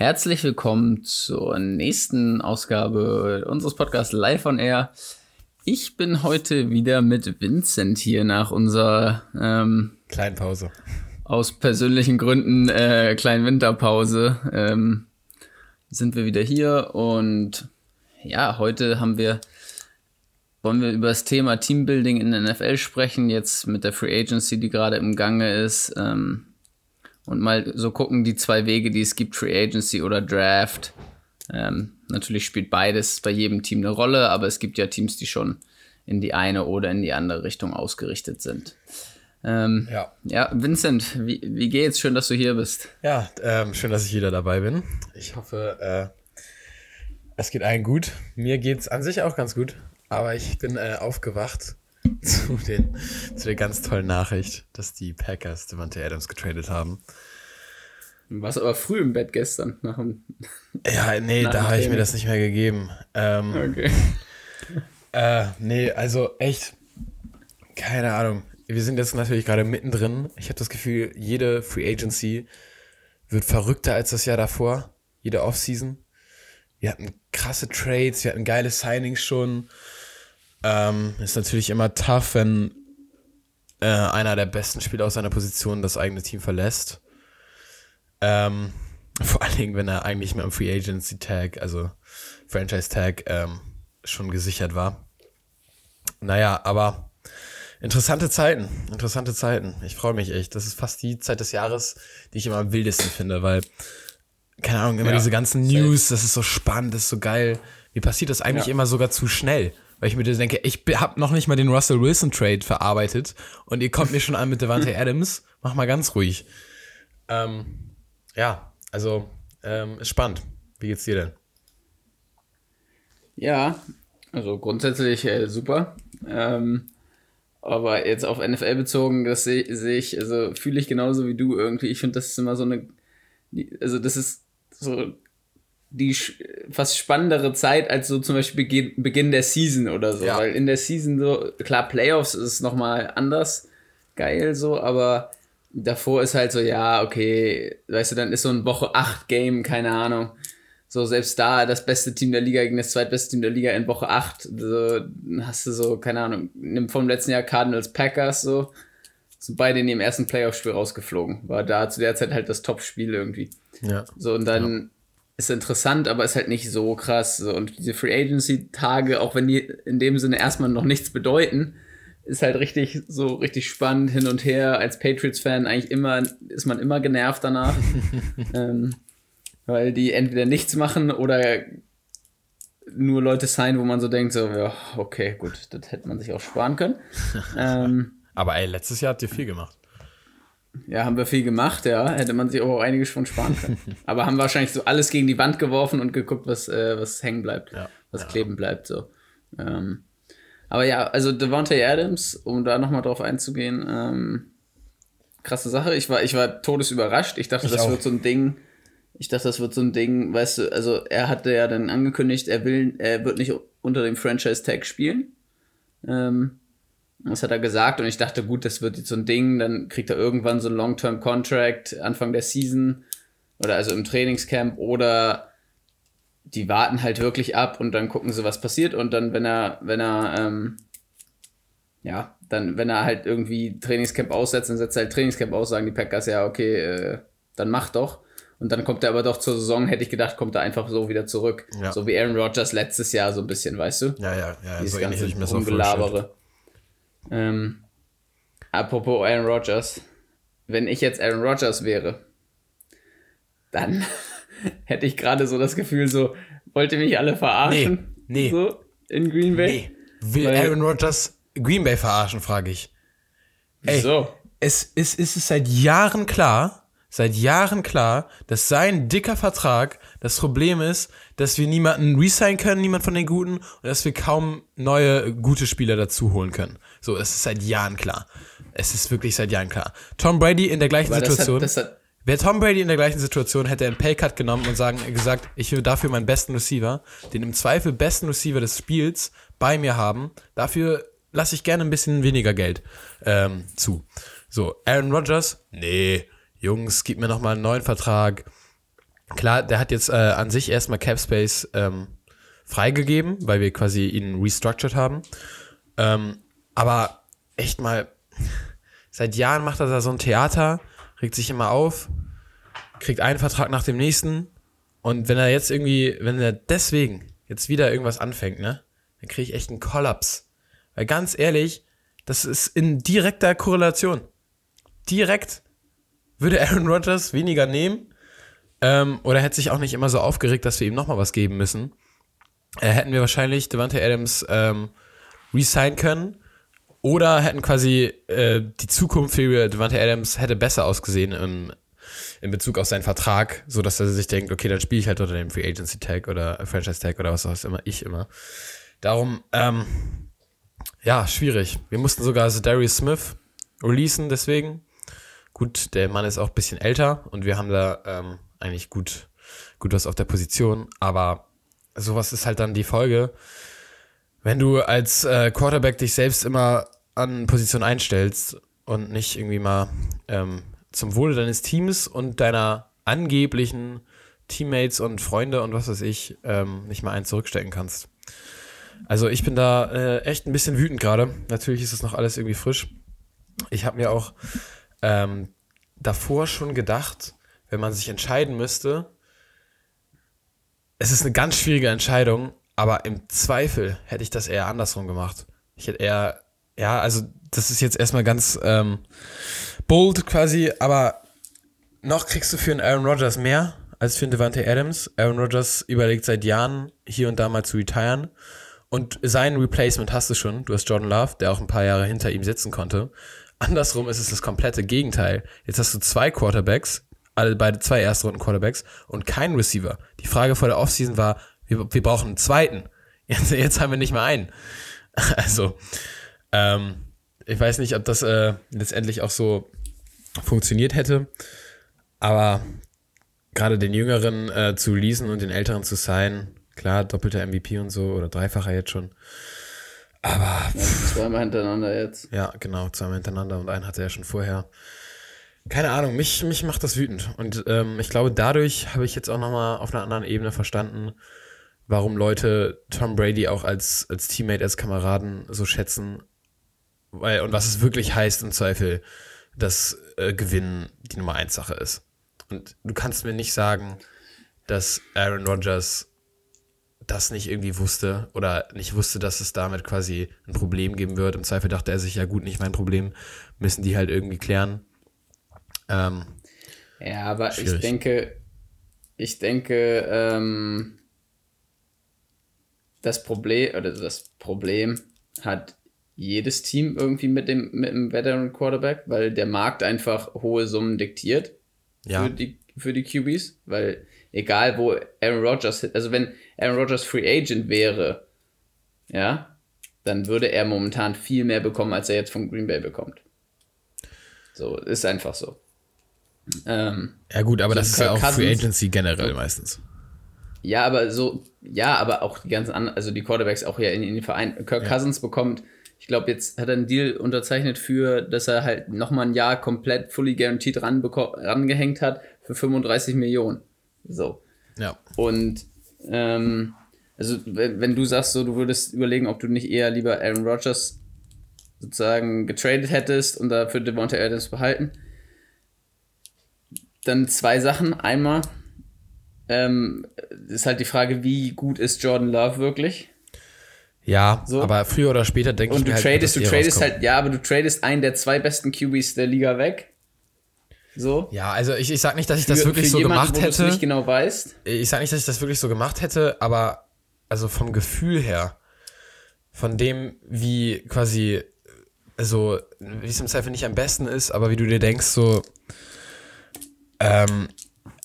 Herzlich willkommen zur nächsten Ausgabe unseres Podcasts Live on Air. Ich bin heute wieder mit Vincent hier nach unserer ähm, kleinen Pause. Aus persönlichen Gründen äh, kleinen Winterpause ähm, sind wir wieder hier und ja, heute haben wir wollen wir über das Thema Teambuilding in der NFL sprechen, jetzt mit der Free Agency, die gerade im Gange ist. Ähm, und mal so gucken, die zwei Wege, die es gibt, Free Agency oder Draft. Ähm, natürlich spielt beides bei jedem Team eine Rolle, aber es gibt ja Teams, die schon in die eine oder in die andere Richtung ausgerichtet sind. Ähm, ja. ja, Vincent, wie, wie geht's? Schön, dass du hier bist. Ja, ähm, schön, dass ich wieder dabei bin. Ich hoffe, äh, es geht allen gut. Mir geht's an sich auch ganz gut, aber ich bin äh, aufgewacht zu, den, zu der ganz tollen Nachricht, dass die Packers Devante Adams getradet haben. Du warst aber früh im Bett gestern. Nach dem, ja, nee, da habe ich mir das nicht mehr gegeben. Ähm, okay. Äh, nee, also echt, keine Ahnung. Wir sind jetzt natürlich gerade mittendrin. Ich habe das Gefühl, jede Free Agency wird verrückter als das Jahr davor. Jede Offseason. Wir hatten krasse Trades, wir hatten geile Signings schon. Ähm, ist natürlich immer tough, wenn äh, einer der besten Spieler aus seiner Position das eigene Team verlässt. Ähm, vor allen Dingen, wenn er eigentlich mit dem Free Agency Tag, also Franchise Tag, ähm, schon gesichert war. Naja, aber interessante Zeiten, interessante Zeiten. Ich freue mich echt. Das ist fast die Zeit des Jahres, die ich immer am wildesten finde, weil, keine Ahnung, immer ja, diese ganzen News, das ist so spannend, das ist so geil. Wie passiert das eigentlich ja. immer sogar zu schnell? Weil ich mir denke, ich habe noch nicht mal den Russell Wilson Trade verarbeitet und ihr kommt mir schon an mit Devante Adams. Mach mal ganz ruhig. Ähm, ja, also ähm, ist spannend. Wie geht's dir denn? Ja, also grundsätzlich äh, super. Ähm, aber jetzt auf NFL bezogen, das sehe seh ich, also fühle ich genauso wie du irgendwie. Ich finde, das ist immer so eine, also das ist so die fast spannendere Zeit als so zum Beispiel Beginn, Beginn der Season oder so. Ja. Weil in der Season so, klar, Playoffs ist nochmal anders geil so, aber davor ist halt so, ja, okay, weißt du, dann ist so ein Woche 8 Game, keine Ahnung. So, selbst da das beste Team der Liga gegen das zweitbeste Team der Liga in Woche 8, so, hast du so, keine Ahnung, nimm vom letzten Jahr Cardinals Packers so, sind beide in ihrem ersten Playoff-Spiel rausgeflogen. War da zu der Zeit halt das Top-Spiel irgendwie. Ja. So, und dann, ja ist interessant, aber ist halt nicht so krass. Und diese Free Agency-Tage, auch wenn die in dem Sinne erstmal noch nichts bedeuten, ist halt richtig so richtig spannend hin und her. Als Patriots-Fan eigentlich immer, ist man immer genervt danach. ähm, weil die entweder nichts machen oder nur Leute sein, wo man so denkt, so, ja, okay, gut, das hätte man sich auch sparen können. ähm, aber ey, letztes Jahr habt ihr viel gemacht. Ja, haben wir viel gemacht, ja. Hätte man sich auch einiges von sparen können. Aber haben wahrscheinlich so alles gegen die Wand geworfen und geguckt, was, äh, was hängen bleibt, ja, was ja. kleben bleibt. So. Ähm, aber ja, also Devontae Adams, um da nochmal drauf einzugehen, ähm, krasse Sache. Ich war, ich war todesüberrascht. Ich dachte, ich das auch. wird so ein Ding. Ich dachte, das wird so ein Ding, weißt du, also er hatte ja dann angekündigt, er will, er wird nicht unter dem Franchise-Tag spielen. Ähm, das hat er gesagt und ich dachte, gut, das wird jetzt so ein Ding, dann kriegt er irgendwann so ein Long-Term-Contract Anfang der Season oder also im Trainingscamp oder die warten halt wirklich ab und dann gucken sie, was passiert und dann, wenn er, wenn er, ähm, ja, dann, wenn er halt irgendwie Trainingscamp aussetzt, dann setzt er halt Trainingscamp aus, sagen die Packers, ja, okay, äh, dann mach doch. Und dann kommt er aber doch zur Saison, hätte ich gedacht, kommt er einfach so wieder zurück. Ja. So wie Aaron Rodgers letztes Jahr so ein bisschen, weißt du? Ja, ja, ja. Dieses so ganze Rumgelabere. Ähm, apropos Aaron Rodgers. Wenn ich jetzt Aaron Rodgers wäre, dann hätte ich gerade so das Gefühl, so, wollt ihr mich alle verarschen? Nee, nee. So, in Green Bay? Nee. Will Weil, Aaron Rodgers Green Bay verarschen, frage ich. Wieso? es ist, ist es seit Jahren klar, seit Jahren klar, dass sein dicker Vertrag das Problem ist, dass wir niemanden resignen können, niemand von den Guten, und dass wir kaum neue gute Spieler dazu holen können. So, es ist seit Jahren klar. Es ist wirklich seit Jahren klar. Tom Brady in der gleichen Aber Situation. Das hat, das hat Wäre Tom Brady in der gleichen Situation, hätte er einen Paycut genommen und sagen, gesagt, ich will dafür meinen besten Receiver, den im Zweifel besten Receiver des Spiels bei mir haben. Dafür lasse ich gerne ein bisschen weniger Geld ähm, zu. So, Aaron Rodgers, nee, Jungs, gib mir noch mal einen neuen Vertrag. klar, der hat jetzt äh, an sich erstmal Cap Space ähm, freigegeben, weil wir quasi ihn restructured haben. Ähm, aber echt mal, seit Jahren macht er da so ein Theater, regt sich immer auf, kriegt einen Vertrag nach dem nächsten. Und wenn er jetzt irgendwie, wenn er deswegen jetzt wieder irgendwas anfängt, ne, dann kriege ich echt einen Kollaps. Weil ganz ehrlich, das ist in direkter Korrelation. Direkt würde Aaron Rodgers weniger nehmen ähm, oder hätte sich auch nicht immer so aufgeregt, dass wir ihm nochmal was geben müssen. Äh, hätten wir wahrscheinlich Devante Adams ähm, resign können oder hätten quasi äh, die Zukunft für Devante Adams hätte besser ausgesehen im, in Bezug auf seinen Vertrag, so dass er sich denkt, okay, dann spiele ich halt unter dem Free Agency Tag oder Franchise Tag oder was auch immer, ich immer. Darum, ähm, ja, schwierig. Wir mussten sogar Darius Smith releasen, deswegen. Gut, der Mann ist auch ein bisschen älter und wir haben da ähm, eigentlich gut, gut was auf der Position, aber sowas ist halt dann die Folge. Wenn du als äh, Quarterback dich selbst immer an Position einstellst und nicht irgendwie mal ähm, zum Wohle deines Teams und deiner angeblichen Teammates und Freunde und was weiß ich ähm, nicht mal einen zurückstecken kannst. Also ich bin da äh, echt ein bisschen wütend gerade. Natürlich ist es noch alles irgendwie frisch. Ich habe mir auch ähm, davor schon gedacht, wenn man sich entscheiden müsste, es ist eine ganz schwierige Entscheidung, aber im Zweifel hätte ich das eher andersrum gemacht. Ich hätte eher, ja, also das ist jetzt erstmal ganz ähm, bold quasi, aber noch kriegst du für einen Aaron Rodgers mehr als für einen Devante Adams. Aaron Rodgers überlegt seit Jahren, hier und da mal zu retiren. Und sein Replacement hast du schon. Du hast Jordan Love, der auch ein paar Jahre hinter ihm sitzen konnte. Andersrum ist es das komplette Gegenteil. Jetzt hast du zwei Quarterbacks, alle beide zwei Erstrunden-Quarterbacks und kein Receiver. Die Frage vor der Offseason war, wir, wir brauchen einen zweiten. Jetzt, jetzt haben wir nicht mehr einen. Also, ähm, ich weiß nicht, ob das äh, letztendlich auch so funktioniert hätte. Aber gerade den Jüngeren äh, zu leasen und den Älteren zu sein, klar, doppelter MVP und so oder dreifacher jetzt schon. Aber. Ja, zweimal hintereinander jetzt. Ja, genau, zweimal hintereinander und einen hatte er ja schon vorher. Keine Ahnung, mich, mich macht das wütend. Und ähm, ich glaube, dadurch habe ich jetzt auch nochmal auf einer anderen Ebene verstanden, warum Leute Tom Brady auch als, als Teammate, als Kameraden so schätzen. Weil, und was es wirklich heißt im Zweifel, dass äh, Gewinnen die Nummer eins Sache ist. Und du kannst mir nicht sagen, dass Aaron Rodgers das nicht irgendwie wusste oder nicht wusste, dass es damit quasi ein Problem geben wird. Im Zweifel dachte er sich, ja gut, nicht mein Problem, müssen die halt irgendwie klären. Ähm, ja, aber schwierig. ich denke, ich denke, ähm, das Problem oder das Problem hat jedes Team irgendwie mit dem, mit dem Veteran Quarterback, weil der Markt einfach hohe Summen diktiert ja. für, die, für die QBs, weil egal wo Aaron Rodgers, also wenn Aaron Rodgers Free Agent wäre, ja, dann würde er momentan viel mehr bekommen, als er jetzt von Green Bay bekommt. So, ist einfach so. Ähm, ja, gut, aber so das ist ja auch Cousins, Free Agency generell meistens. Ja, aber so, ja, aber auch die ganzen anderen, also die Quarterbacks auch ja in, in den Verein. Kirk ja. Cousins bekommt, ich glaube, jetzt hat er einen Deal unterzeichnet für, dass er halt nochmal ein Jahr komplett fully guaranteed ran rangehängt hat für 35 Millionen. So. Ja. Und, ähm, also, wenn, wenn du sagst, so, du würdest überlegen, ob du nicht eher lieber Aaron Rodgers sozusagen getradet hättest und dafür Devonta Adams behalten, dann zwei Sachen. Einmal ähm, ist halt die Frage, wie gut ist Jordan Love wirklich? Ja, so. aber früher oder später denke ich mir halt, tradest, du tradest halt, ja, aber du tradest einen der zwei besten QBs der Liga weg. So. Ja, also ich, ich sag nicht, dass ich für, das wirklich so jemanden, gemacht hätte. nicht genau weißt. Ich sag nicht, dass ich das wirklich so gemacht hätte, aber also vom Gefühl her, von dem, wie quasi, also, wie es im Zweifel nicht am besten ist, aber wie du dir denkst, so, ähm,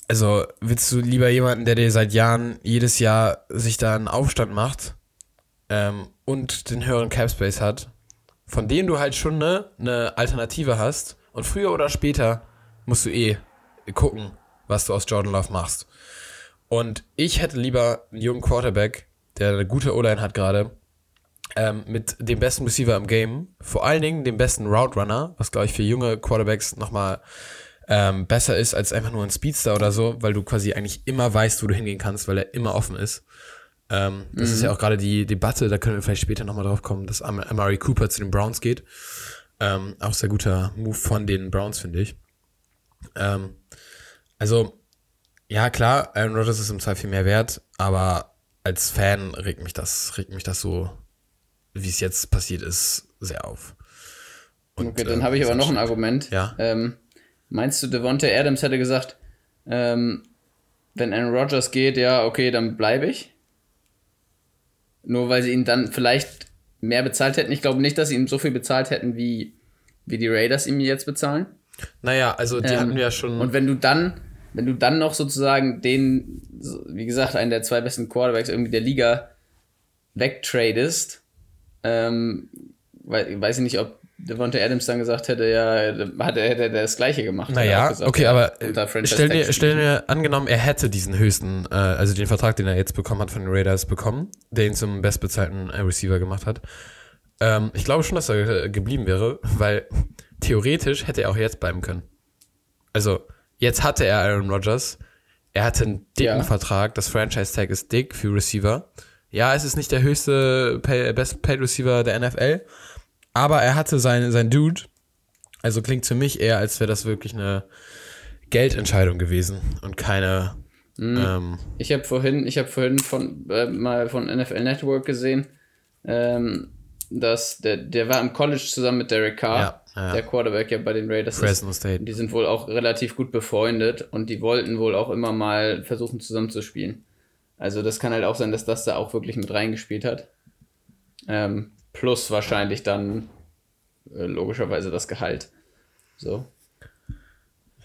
also willst du lieber jemanden, der dir seit Jahren jedes Jahr sich da einen Aufstand macht ähm, und den höheren Capspace hat, von dem du halt schon eine, eine Alternative hast und früher oder später musst du eh gucken, was du aus Jordan Love machst. Und ich hätte lieber einen jungen Quarterback, der eine gute O-Line hat gerade, ähm, mit dem besten Receiver im Game, vor allen Dingen dem besten Route Runner, was glaube ich für junge Quarterbacks nochmal ähm, besser ist als einfach nur ein Speedster oder so, weil du quasi eigentlich immer weißt, wo du hingehen kannst, weil er immer offen ist. Ähm, das mhm. ist ja auch gerade die Debatte, da können wir vielleicht später nochmal drauf kommen, dass Am Amari Cooper zu den Browns geht. Ähm, auch sehr guter Move von den Browns, finde ich. Ähm, also, ja, klar, Aaron Rodgers ist im Zweifel mehr wert, aber als Fan regt mich das, regt mich das so, wie es jetzt passiert ist, sehr auf. Und, okay, dann äh, habe ich aber noch ein Argument. Ja. Ähm, meinst du, Devontae Adams hätte gesagt, ähm, wenn Aaron Rodgers geht, ja, okay, dann bleibe ich? Nur weil sie ihn dann vielleicht mehr bezahlt hätten. Ich glaube nicht, dass sie ihm so viel bezahlt hätten, wie, wie die Raiders ihm jetzt bezahlen. Naja, also die ähm, hatten ja schon. Und wenn du dann, wenn du dann noch sozusagen den, wie gesagt, einen der zwei besten Quarterbacks irgendwie der Liga wegtradest, ähm, weiß ich nicht, ob Devonta Adams dann gesagt hätte, ja, hat er, hätte er das Gleiche gemacht. Naja, gesagt, okay, ja, aber stell dir, stell dir angenommen, er hätte diesen höchsten, äh, also den Vertrag, den er jetzt bekommen hat von den Raiders bekommen, den zum bestbezahlten äh, Receiver gemacht hat. Ähm, ich glaube schon, dass er äh, geblieben wäre, weil theoretisch hätte er auch jetzt bleiben können. Also, jetzt hatte er Aaron Rodgers, er hatte einen dicken ja. Vertrag, das Franchise-Tag ist dick für Receiver. Ja, es ist nicht der höchste Pay, Best Paid Receiver der NFL, aber er hatte sein, sein Dude. Also klingt für mich eher, als wäre das wirklich eine Geldentscheidung gewesen und keine. Mhm. Ähm, ich habe vorhin, ich habe vorhin von äh, mal von NFL Network gesehen, ähm, dass der, der war im College zusammen mit Derek Carr, ja, ja. der Quarterback ja bei den Raiders. Fresno State. Die sind wohl auch relativ gut befreundet und die wollten wohl auch immer mal versuchen zusammenzuspielen. Also das kann halt auch sein, dass das da auch wirklich mit reingespielt hat. Ähm, plus wahrscheinlich dann äh, logischerweise das Gehalt. So.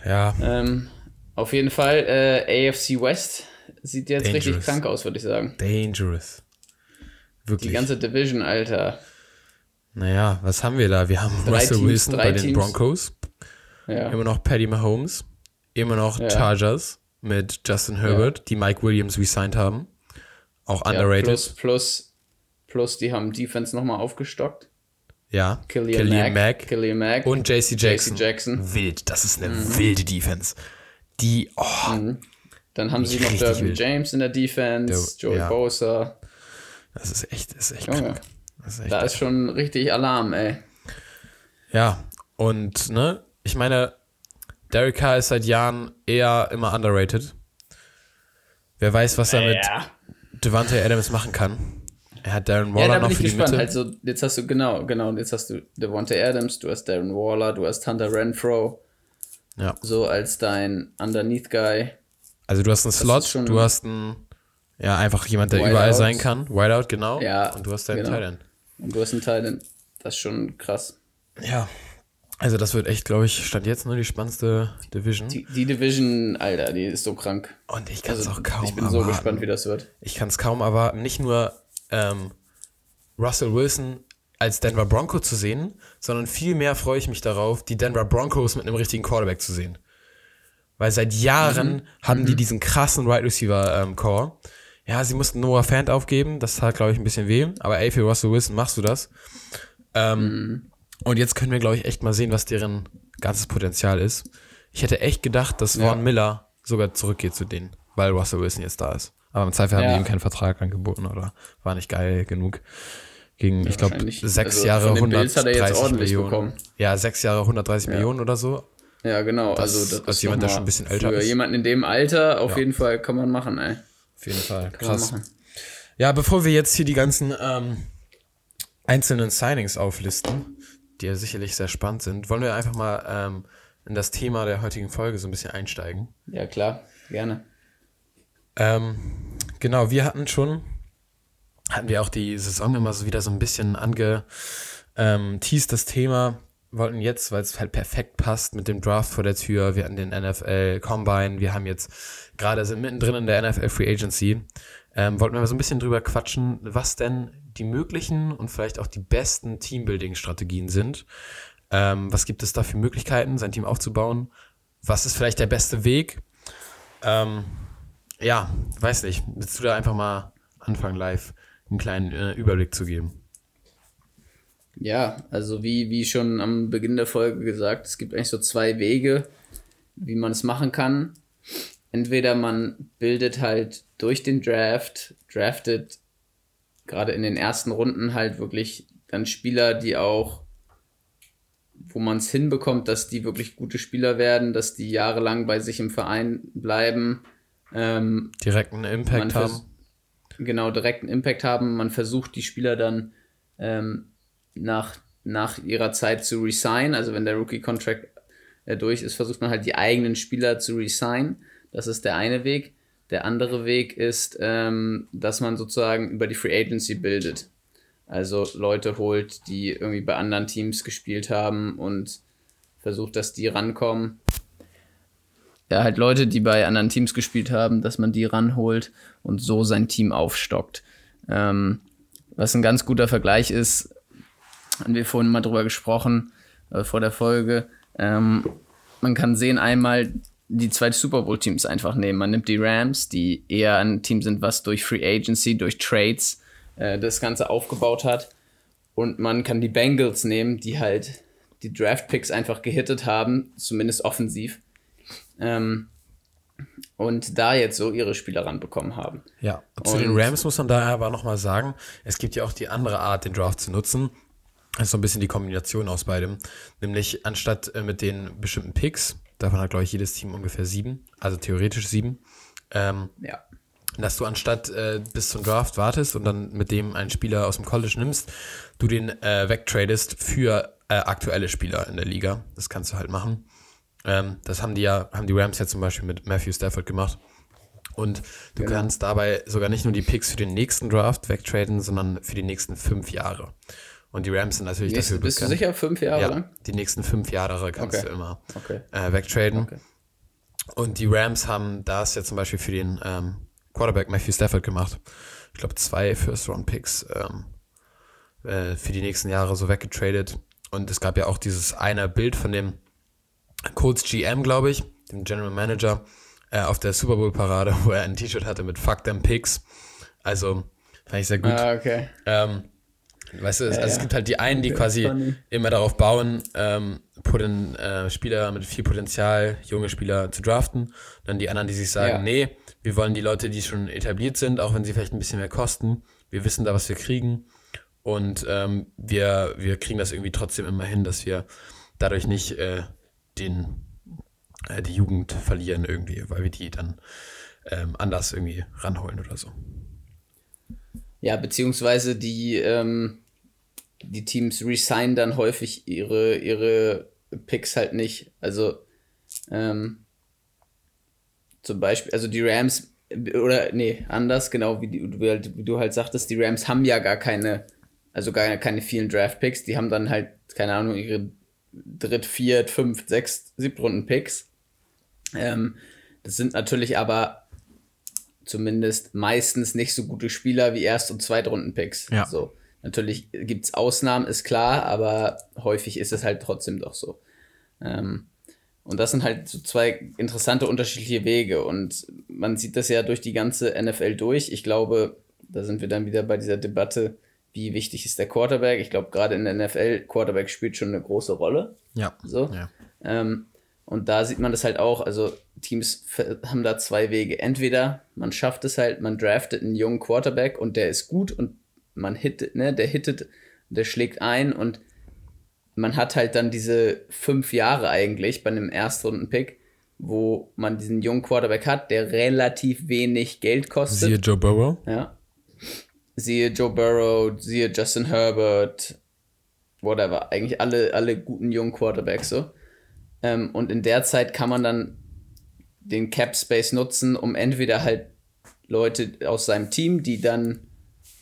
Ja. Ähm, auf jeden Fall, äh, AFC West sieht jetzt Dangerous. richtig krank aus, würde ich sagen. Dangerous. Wirklich. Die ganze Division, Alter. Naja, was haben wir da? Wir haben drei Russell Teams, Wilson bei den Teams. Broncos. Ja. Immer noch Paddy Mahomes. Immer noch ja. Chargers mit Justin Herbert, ja. die Mike Williams resigned haben. Auch underrated. plus, plus Plus die haben Defense nochmal aufgestockt. Ja. Killian, Killian Mack, Mack. Killian Mack. Und JC Jackson. Jackson. Wild. Das ist eine mhm. wilde Defense. Die, oh. Mhm. Dann haben sie noch Derwin James in der Defense, der, Joey ja. Bosa. Das ist echt, das ist echt Junge. krank. Das ist echt da ist schon richtig Alarm, ey. Ja, und, ne, ich meine, Derek Carr ist seit Jahren eher immer underrated. Wer weiß, was er mit Devante Adams machen kann. Er hat Darren Waller ja, da noch bin für ich gespannt. Mitte. Also, jetzt hast du, genau, genau, jetzt hast du Devonta Adams, du hast Darren Waller, du hast Hunter Renfro. Ja. So als dein Underneath-Guy. Also, du hast einen Slot, du hast einen, ja, einfach jemand, der Whiteout. überall sein kann. Whiteout, genau. Ja. Und du hast deinen genau. Titan. Und du hast einen Titan. Das ist schon krass. Ja. Also, das wird echt, glaube ich, stand jetzt nur die spannendste Division. Die, die, Division, Alter, die ist so krank. Und ich kann es also, auch kaum Ich bin erwarten. so gespannt, wie das wird. Ich kann es kaum erwarten. Nicht nur ähm, Russell Wilson als Denver Bronco zu sehen, sondern vielmehr freue ich mich darauf, die Denver Broncos mit einem richtigen Quarterback zu sehen. Weil seit Jahren mhm. haben mhm. die diesen krassen Right Receiver ähm, Core. Ja, sie mussten Noah Fant aufgeben, das hat, glaube ich, ein bisschen weh, aber ey, für Russell Wilson machst du das. Ähm, mhm. Und jetzt können wir, glaube ich, echt mal sehen, was deren ganzes Potenzial ist. Ich hätte echt gedacht, dass Vaughn ja. Miller sogar zurückgeht zu denen, weil Russell Wilson jetzt da ist. Aber im Zweifel ja. haben die ihm keinen Vertrag angeboten oder war nicht geil genug. Gegen, ja, ich glaube, sechs also Jahre 130 Millionen. Bekommen. Ja, sechs Jahre 130 ja. Millionen oder so. Ja, genau. Das, also das als jemand, der schon ein bisschen älter für ist. Für jemanden in dem Alter auf jeden Fall kann man machen, ey. Auf jeden Fall. Kann Krass. Ja, bevor wir jetzt hier die ganzen ähm, einzelnen Signings auflisten, die ja sicherlich sehr spannend sind, wollen wir einfach mal ähm, in das Thema der heutigen Folge so ein bisschen einsteigen. Ja, klar. Gerne. Ähm, genau, wir hatten schon, hatten wir auch die Saison immer so wieder so ein bisschen angeteased, ähm, das Thema. Wollten jetzt, weil es halt perfekt passt mit dem Draft vor der Tür, wir hatten den NFL Combine, wir haben jetzt gerade sind mittendrin in der NFL Free Agency, ähm, wollten wir mal so ein bisschen drüber quatschen, was denn die möglichen und vielleicht auch die besten Teambuilding-Strategien sind. Ähm, was gibt es da für Möglichkeiten, sein Team aufzubauen? Was ist vielleicht der beste Weg? Ähm, ja, weiß nicht. Willst du da einfach mal anfangen, live einen kleinen äh, Überblick zu geben? Ja, also wie, wie schon am Beginn der Folge gesagt, es gibt eigentlich so zwei Wege, wie man es machen kann. Entweder man bildet halt durch den Draft, draftet gerade in den ersten Runden halt wirklich dann Spieler, die auch, wo man es hinbekommt, dass die wirklich gute Spieler werden, dass die jahrelang bei sich im Verein bleiben. Ähm, direkten Impact haben. Genau, direkten Impact haben. Man versucht die Spieler dann ähm, nach, nach ihrer Zeit zu resign. Also wenn der Rookie-Contract äh, durch ist, versucht man halt die eigenen Spieler zu resign. Das ist der eine Weg. Der andere Weg ist, ähm, dass man sozusagen über die Free Agency bildet. Also Leute holt, die irgendwie bei anderen Teams gespielt haben und versucht, dass die rankommen. Ja, halt Leute, die bei anderen Teams gespielt haben, dass man die ranholt und so sein Team aufstockt. Ähm, was ein ganz guter Vergleich ist, haben wir vorhin mal drüber gesprochen, äh, vor der Folge. Ähm, man kann sehen, einmal die zwei Super Bowl-Teams einfach nehmen. Man nimmt die Rams, die eher ein Team sind, was durch Free Agency, durch Trades äh, das Ganze aufgebaut hat. Und man kann die Bengals nehmen, die halt die Draft-Picks einfach gehittet haben, zumindest offensiv. Ähm, und da jetzt so ihre Spieler ranbekommen haben. Ja, zu und den Rams muss man da aber nochmal sagen, es gibt ja auch die andere Art, den Draft zu nutzen. Das ist so ein bisschen die Kombination aus beidem. Nämlich anstatt äh, mit den bestimmten Picks, davon hat, glaube ich, jedes Team ungefähr sieben, also theoretisch sieben, ähm, ja. dass du anstatt äh, bis zum Draft wartest und dann mit dem einen Spieler aus dem College nimmst, du den äh, wegtradest für äh, aktuelle Spieler in der Liga. Das kannst du halt machen. Ähm, das haben die ja, haben die Rams ja zum Beispiel mit Matthew Stafford gemacht. Und du genau. kannst dabei sogar nicht nur die Picks für den nächsten Draft wegtraden, sondern für die nächsten fünf Jahre. Und die Rams sind natürlich Nächste, dafür Bist du sicher fünf Jahre ja, lang? Die nächsten fünf Jahre kannst okay. du immer okay. äh, wegtraden. Okay. Und die Rams haben das ja zum Beispiel für den ähm, Quarterback Matthew Stafford gemacht. Ich glaube, zwei First-Round-Picks ähm, äh, für die nächsten Jahre so weggetradet. Und es gab ja auch dieses eine Bild von dem Colts GM, glaube ich, dem General Manager, äh, auf der Super Bowl Parade, wo er ein T-Shirt hatte mit Fuck them Picks. Also fand ich sehr gut. Ah, okay. Ähm, weißt du, es, ja, also ja. es gibt halt die einen, die quasi funny. immer darauf bauen, ähm, Poten, äh, Spieler mit viel Potenzial, junge Spieler zu draften. Dann die anderen, die sich sagen, ja. nee, wir wollen die Leute, die schon etabliert sind, auch wenn sie vielleicht ein bisschen mehr kosten. Wir wissen da, was wir kriegen. Und ähm, wir, wir kriegen das irgendwie trotzdem immer hin, dass wir dadurch nicht äh, den, äh, die Jugend verlieren irgendwie, weil wir die dann ähm, anders irgendwie ranholen oder so. Ja, beziehungsweise die, ähm, die Teams resignen dann häufig ihre, ihre Picks halt nicht. Also ähm, zum Beispiel, also die Rams, oder nee, anders, genau wie, die, wie, halt, du halt sagtest, die Rams haben ja gar keine, also gar keine vielen Draft-Picks, die haben dann halt, keine Ahnung, ihre Dritt-, Viert-, Fünft-, Sechst-, Siebtrunden-Picks. Ähm, das sind natürlich aber zumindest meistens nicht so gute Spieler wie Erst- und Zweitrunden-Picks. Ja. So. Natürlich gibt es Ausnahmen, ist klar, aber häufig ist es halt trotzdem doch so. Ähm, und das sind halt so zwei interessante unterschiedliche Wege. Und man sieht das ja durch die ganze NFL durch. Ich glaube, da sind wir dann wieder bei dieser Debatte, wie wichtig ist der Quarterback. Ich glaube, gerade in der NFL, Quarterback spielt schon eine große Rolle. Ja. So. Ja. Ähm, und da sieht man das halt auch. Also Teams haben da zwei Wege. Entweder man schafft es halt, man draftet einen jungen Quarterback und der ist gut und man hittet, ne, der hittet, der schlägt ein und man hat halt dann diese fünf Jahre eigentlich bei einem Erstrunden-Pick, wo man diesen jungen Quarterback hat, der relativ wenig Geld kostet. Siehe Joe Burrow. Ja siehe Joe Burrow, siehe Justin Herbert, whatever, eigentlich alle, alle guten jungen Quarterbacks so. Ähm, und in der Zeit kann man dann den Cap Space nutzen, um entweder halt Leute aus seinem Team, die dann,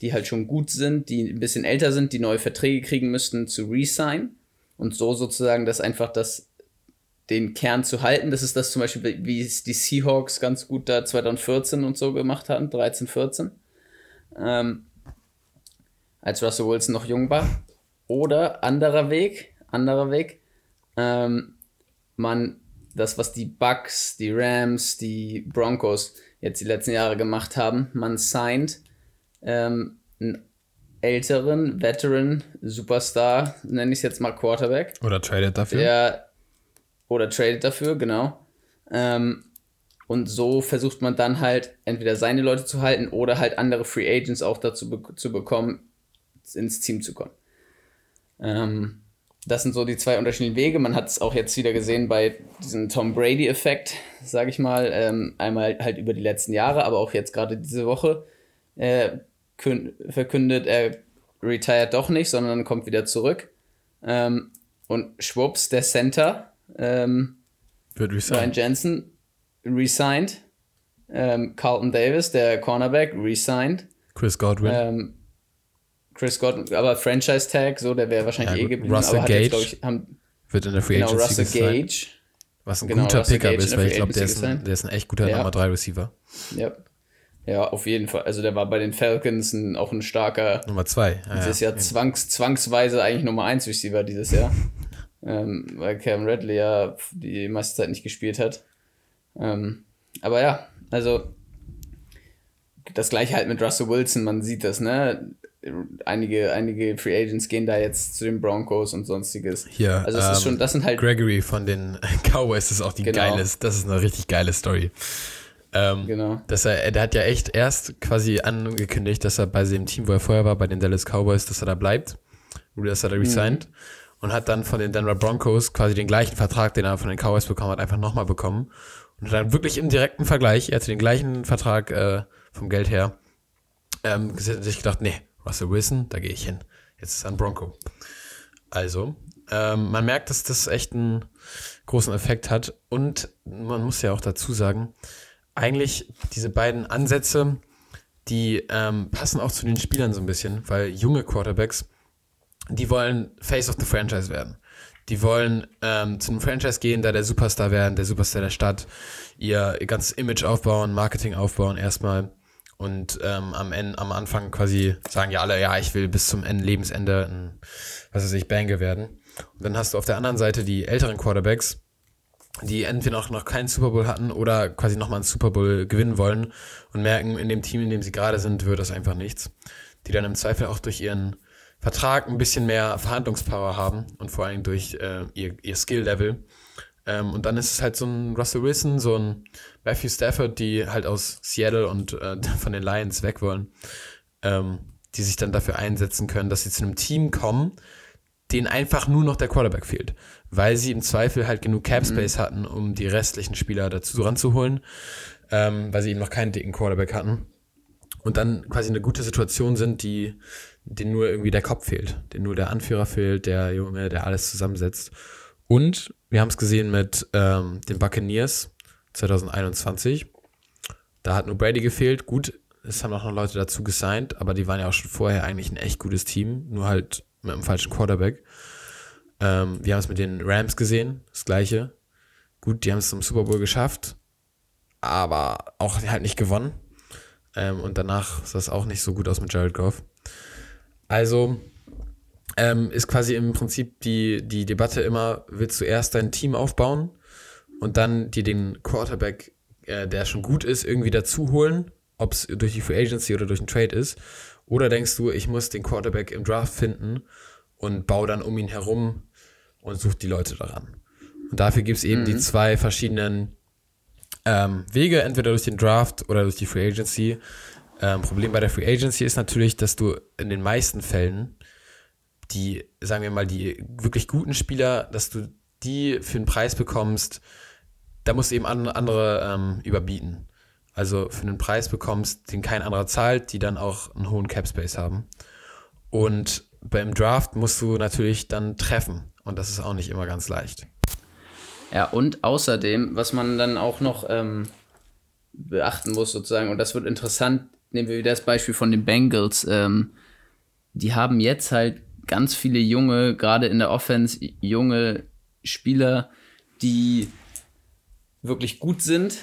die halt schon gut sind, die ein bisschen älter sind, die neue Verträge kriegen müssten, zu resign und so sozusagen das einfach das den Kern zu halten. Das ist das zum Beispiel, wie es die Seahawks ganz gut da 2014 und so gemacht hatten, 13, 14 ähm, als Russell Wilson noch jung war. Oder anderer Weg, anderer Weg, ähm, man das, was die Bucks, die Rams, die Broncos jetzt die letzten Jahre gemacht haben, man signed ähm, einen älteren Veteran Superstar, nenne ich es jetzt mal Quarterback. Oder tradet dafür. Der, oder tradet dafür, genau. Ähm, und so versucht man dann halt entweder seine Leute zu halten oder halt andere Free Agents auch dazu be zu bekommen, ins Team zu kommen. Ähm, das sind so die zwei unterschiedlichen Wege. Man hat es auch jetzt wieder gesehen bei diesem Tom Brady-Effekt, sage ich mal. Ähm, einmal halt über die letzten Jahre, aber auch jetzt gerade diese Woche äh, verkündet, er retired doch nicht, sondern kommt wieder zurück. Ähm, und schwupps, der Center, ähm. Ryan Jensen, resigned. Ähm, Carlton Davis, der Cornerback, resigned. Chris Godwin. Ähm, Chris Godwin, aber Franchise Tag, so, der wäre wahrscheinlich Ja, eh geblieben. Russell aber hat jetzt, Gage. glaub ich, haben, Wird in der Free genau, Agency Russell gesigned. Gage. Was ein Genau, guter Russell Pickup Gage ist, weil ich glaube, der, ist ein- der ist ein echt guter Ja. Nummer 3 Receiver. Ja. Ja, auf jeden Fall. Also der war bei den Falcons ein, auch ein starker, Nummer 2. Ja, dieses ja. Jahr zwangs, zwangsweise eigentlich Nummer 1 Receiver dieses Jahr. ähm, weil Cam Radley ja die meiste Zeit nicht gespielt hat. Ähm, aber ja, also das gleiche halt mit Russell Wilson, man sieht das, ne? Einige, einige Free Agents gehen da jetzt zu den Broncos und sonstiges. Hier, Also ist ähm, schon, das sind halt Gregory von den Cowboys ist auch die Genau. geile, das ist eine richtig geile Story. Ähm, Genau. Dass er, der hat ja echt erst quasi angekündigt, dass er bei dem Team, wo er vorher war, bei den Dallas Cowboys, dass er da bleibt. Oder dass er da Mhm. resigned. Und hat dann von den Denver Broncos quasi den gleichen Vertrag, den er von den Cowboys bekommen hat, einfach nochmal bekommen. Und dann wirklich im direkten Vergleich, er hatte den gleichen Vertrag äh, vom Geld her, ähm, sich gedacht, nee, Russell Wilson, da gehe ich hin. Jetzt ist er ein Bronco. Also, ähm, man merkt, dass das echt einen großen Effekt hat. Und man muss ja auch dazu sagen, eigentlich diese beiden Ansätze, die ähm, passen auch zu den Spielern so ein bisschen, weil junge Quarterbacks, die wollen Face of the Franchise werden. Die wollen ähm, zu einem Franchise gehen, da der Superstar werden, der Superstar der Stadt, ihr, ihr ganzes Image aufbauen, Marketing aufbauen erstmal und ähm, am Ende, am Anfang quasi sagen ja alle, ja, ich will bis zum Ende, Lebensende ein, was weiß ich, Banger werden. Und dann hast du auf der anderen Seite die älteren Quarterbacks, die entweder noch, noch keinen Super Bowl hatten oder quasi nochmal einen Super Bowl gewinnen wollen und merken, in dem Team, in dem sie gerade sind, wird das einfach nichts. Die dann im Zweifel auch durch ihren Vertrag ein bisschen mehr Verhandlungspower haben und vor allem durch äh, ihr, ihr Skill-Level. Ähm, und dann ist es halt so ein Russell Wilson, so ein Matthew Stafford, die halt aus Seattle und äh, von den Lions weg wollen, ähm, die sich dann dafür einsetzen können, dass sie zu einem Team kommen, denen einfach nur noch der Quarterback fehlt, weil sie im Zweifel halt genug Cap Space hatten, um die restlichen Spieler dazu ranzuholen, ähm, weil sie eben noch keinen dicken Quarterback hatten. Und dann quasi eine gute Situation sind, die denen nur irgendwie der Kopf fehlt, denen nur der Anführer fehlt, der Junge, der alles zusammensetzt. Und wir haben es gesehen mit ähm, den Buccaneers 2021. Da hat nur Brady gefehlt. Gut, es haben auch noch Leute dazu gesigned, aber die waren ja auch schon vorher eigentlich ein echt gutes Team, nur halt mit einem falschen Quarterback. Ähm, wir haben es mit den Rams gesehen, das gleiche. Gut, die haben es zum Super Bowl geschafft, aber auch halt nicht gewonnen. Ähm, und danach sah es auch nicht so gut aus mit Jared Goff. Also ähm, ist quasi im Prinzip die, die Debatte immer, willst du erst dein Team aufbauen und dann dir den Quarterback, äh, der schon gut ist, irgendwie dazu holen, ob es durch die Free Agency oder durch einen Trade ist. Oder denkst du, ich muss den Quarterback im Draft finden und baue dann um ihn herum und suche die Leute daran. Und dafür gibt es eben die zwei verschiedenen ähm, Wege, entweder durch den Draft oder durch die Free Agency. Ähm, Problem bei der Free Agency ist natürlich, dass du in den meisten Fällen die, sagen wir mal, die wirklich guten Spieler, dass du die für einen Preis bekommst, da musst du eben an, andere ähm, überbieten. Also für einen Preis bekommst, den kein anderer zahlt, die dann auch einen hohen Cap Space haben. Und beim Draft musst du natürlich dann treffen. Und das ist auch nicht immer ganz leicht. Ja, und außerdem, was man dann auch noch ähm, beachten muss, sozusagen, und das wird interessant, nehmen wir wieder das Beispiel von den Bengals. Ähm, die haben jetzt halt ganz viele junge, gerade in der Offense, junge Spieler, die wirklich gut sind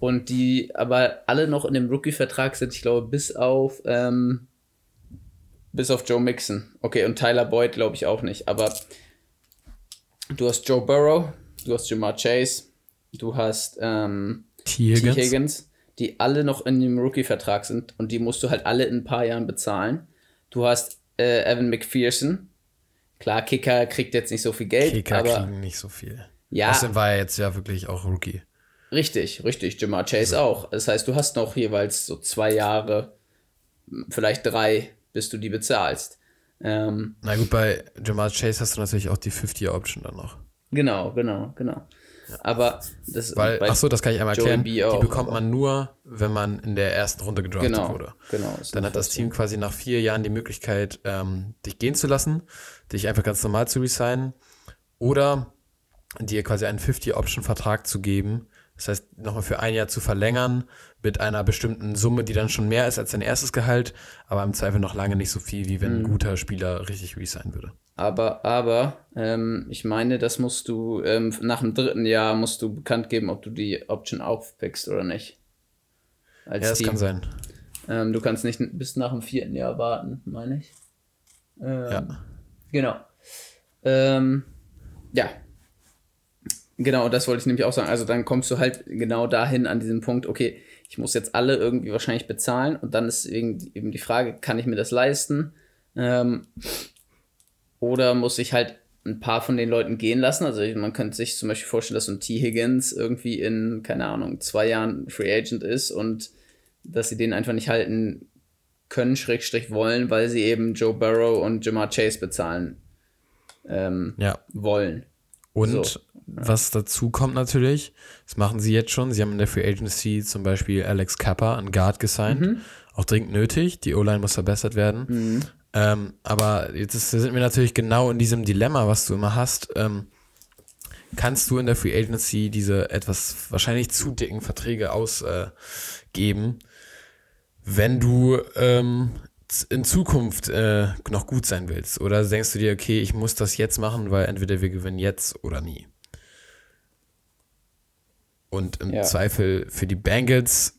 und die aber alle noch in dem Rookie-Vertrag sind, ich glaube, bis auf ähm, bis auf Joe Mixon. Okay, und Tyler Boyd glaube ich auch nicht, aber du hast Joe Burrow, du hast Jamar Chase, du hast ähm, T. T. Higgins, die alle noch in dem Rookie-Vertrag sind und die musst du halt alle in ein paar Jahren bezahlen. Du hast äh, Evan McPherson. Klar, Kicker kriegt jetzt nicht so viel Geld, Kicker aber kriegen nicht so viel. Ja. Außerdem war er jetzt ja wirklich auch Rookie. Richtig, richtig. Jamar Chase also. auch. Das heißt, du hast noch jeweils so zwei Jahre, vielleicht drei, bis du die bezahlst. Ähm, Na gut, bei Jamar Chase hast du natürlich auch die 50-Option dann noch. Genau, genau, genau. Aber das Weil, ach so, das kann ich einmal erklären. Die bekommt man nur, wenn man in der ersten Runde gedraftet genau, wurde. Genau. Dann hat das Team quasi nach vier Jahren die Möglichkeit, ähm, dich gehen zu lassen, dich einfach ganz normal zu resignen oder dir quasi einen 50-Option-Vertrag zu geben. Das heißt, nochmal für ein Jahr zu verlängern mit einer bestimmten Summe, die dann schon mehr ist als dein erstes Gehalt, aber im Zweifel noch lange nicht so viel, wie wenn mhm. ein guter Spieler richtig resignen würde. Aber, aber, ähm, ich meine, das musst du, ähm, nach dem dritten Jahr musst du bekannt geben, ob du die Option aufpickst oder nicht. Als ja, das Team. kann sein. Ähm, du kannst nicht bis nach dem vierten Jahr warten, meine ich. Ähm, ja. Genau. Ähm, ja. Genau, das wollte ich nämlich auch sagen. Also dann kommst du halt genau dahin an diesem Punkt, okay, ich muss jetzt alle irgendwie wahrscheinlich bezahlen und dann ist eben die Frage, kann ich mir das leisten? Ähm, oder muss ich halt ein paar von den Leuten gehen lassen? Also man könnte sich zum Beispiel vorstellen, dass so ein T. Higgins irgendwie in, keine Ahnung, zwei Jahren Free Agent ist und dass sie den einfach nicht halten können, Schrägstrich wollen, weil sie eben Joe Burrow und Jamar Chase bezahlen ähm, ja. wollen. Und so, was dazu kommt natürlich, das machen sie jetzt schon, sie haben in der Free Agency zum Beispiel Alex Kappa, an Guard gesigned, mhm. auch dringend nötig, die O-Line muss verbessert werden. Mhm. Ähm, aber jetzt ist, sind wir natürlich genau in diesem Dilemma, was du immer hast. Ähm, kannst du in der Free Agency diese etwas wahrscheinlich zu dicken Verträge ausgeben, äh, wenn du ähm, in Zukunft äh, noch gut sein willst? Oder denkst du dir, okay, ich muss das jetzt machen, weil entweder wir gewinnen jetzt oder nie? Und im ja. Zweifel für die Bengals,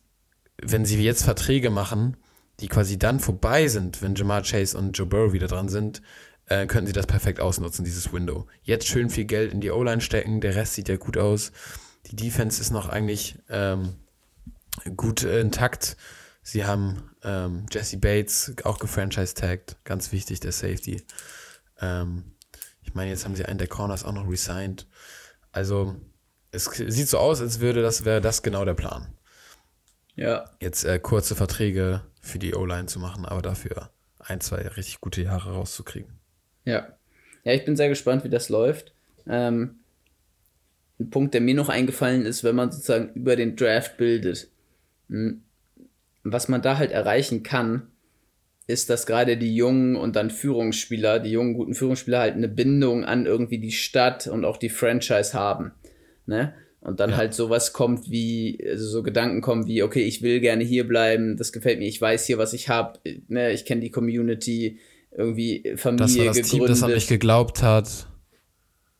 wenn sie jetzt Verträge machen, die quasi dann vorbei sind, wenn Jamar Chase und Joe Burrow wieder dran sind, äh, könnten sie das perfekt ausnutzen, dieses Window. Jetzt schön viel Geld in die O-Line stecken, der Rest sieht ja gut aus. Die Defense ist noch eigentlich ähm, gut äh, intakt. Sie haben ähm, Jesse Bates auch gefranchise-tagged, ganz wichtig, der Safety. Ähm, ich meine, jetzt haben sie einen der Corners auch noch resigned. Also, es sieht so aus, als würde das, wäre das genau der Plan. Ja. Jetzt äh, kurze Verträge für die O-Line zu machen, aber dafür ein, zwei richtig gute Jahre rauszukriegen. Ja. Ja, ich bin sehr gespannt, wie das läuft. Ähm, ein Punkt, der mir noch eingefallen ist, wenn man sozusagen über den Draft bildet. Hm, was man da halt erreichen kann, ist, dass gerade die jungen und dann Führungsspieler, die jungen guten Führungsspieler halt eine Bindung an irgendwie die Stadt und auch die Franchise haben. Ne? Und dann ja. halt sowas kommt wie, also so Gedanken kommen wie, okay, ich will gerne hier bleiben, das gefällt mir, ich weiß hier, was ich habe, ne, ich kenne die Community, irgendwie Familie das war das gegründet. Team, das an mich geglaubt hat.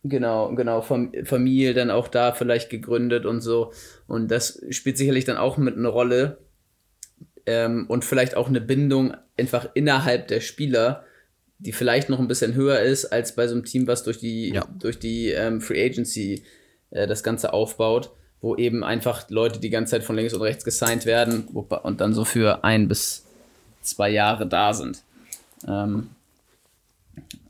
Genau, genau, Familie dann auch da vielleicht gegründet und so. Und das spielt sicherlich dann auch mit einer Rolle. Ähm, und vielleicht auch eine Bindung einfach innerhalb der Spieler, die vielleicht noch ein bisschen höher ist als bei so einem Team, was durch die, ja. durch die ähm, Free Agency äh, das Ganze aufbaut, wo eben einfach Leute die ganze Zeit von links und rechts gesigned werden und dann so für ein bis zwei Jahre da sind. Ähm,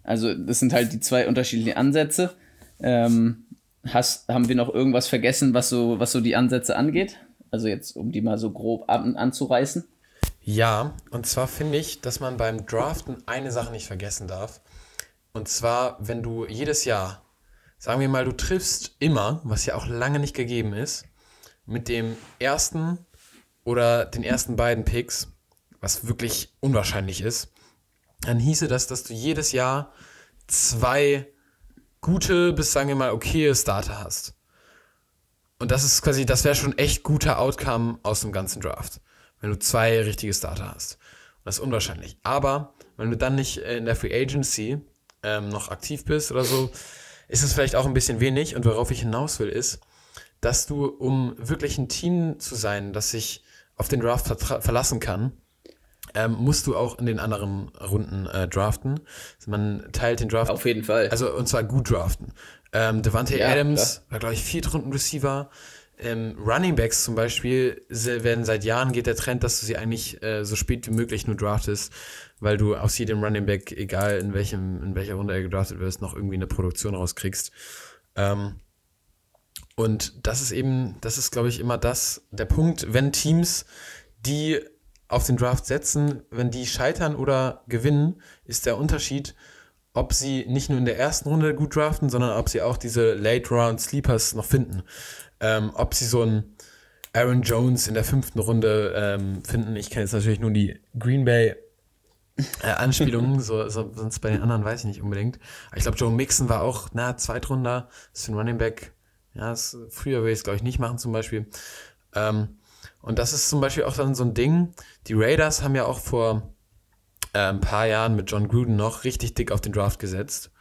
also das sind halt die zwei unterschiedlichen Ansätze. Ähm, hast, haben wir noch irgendwas vergessen, was so, was so die Ansätze angeht? Also jetzt, um die mal so grob an, anzureißen. Ja, und zwar finde ich, dass man beim Draften eine Sache nicht vergessen darf. Und zwar, wenn du jedes Jahr sagen wir mal, du triffst immer, was ja auch lange nicht gegeben ist, mit dem ersten oder den ersten beiden Picks, was wirklich unwahrscheinlich ist, dann hieße das, dass du jedes Jahr zwei gute bis sagen wir mal okaye Starter hast. Und das ist quasi, das wäre schon echt guter Outcome aus dem ganzen Draft, wenn du zwei richtige Starter hast. Und das ist unwahrscheinlich. Aber wenn du dann nicht in der Free Agency ähm, noch aktiv bist oder so, ist es vielleicht auch ein bisschen wenig. Und worauf ich hinaus will, ist, dass du, um wirklich ein Team zu sein, das sich auf den Draft verlassen kann, ähm, musst du auch in den anderen Runden äh, draften. Also man teilt den Draft. Auf jeden Fall. Also, und zwar gut draften. Ähm, Devante ja, Adams klar. war, glaube ich, Viertrunden-Receiver. Ähm, Running Backs zum Beispiel werden seit Jahren geht der Trend, dass du sie eigentlich äh, so spät wie möglich nur draftest weil du aus jedem Running Back, egal in welchem, in welcher Runde er gedraftet wird, noch irgendwie eine Produktion rauskriegst. Ähm, und das ist eben, das ist, glaube ich, immer das, der Punkt, wenn Teams, die auf den Draft setzen, wenn die scheitern oder gewinnen, ist der Unterschied, ob sie nicht nur in der ersten Runde gut draften, sondern ob sie auch diese Late Round Sleepers noch finden. Ähm, ob sie so einen Aaron Jones in der fünften Runde ähm, finden. Ich kenne jetzt natürlich nur die Green Bay äh, Anspielungen, so, so, sonst bei den anderen weiß ich nicht unbedingt. Aber ich glaube, Joe Mixon war auch, na, Zweitrunder, ist ein Running Back. Ja, das, früher würde ich es, glaube ich, nicht machen zum Beispiel. Ähm, und das ist zum Beispiel auch dann so ein Ding. Die Raiders haben ja auch vor äh, ein paar Jahren mit John Gruden noch richtig dick auf den Draft gesetzt.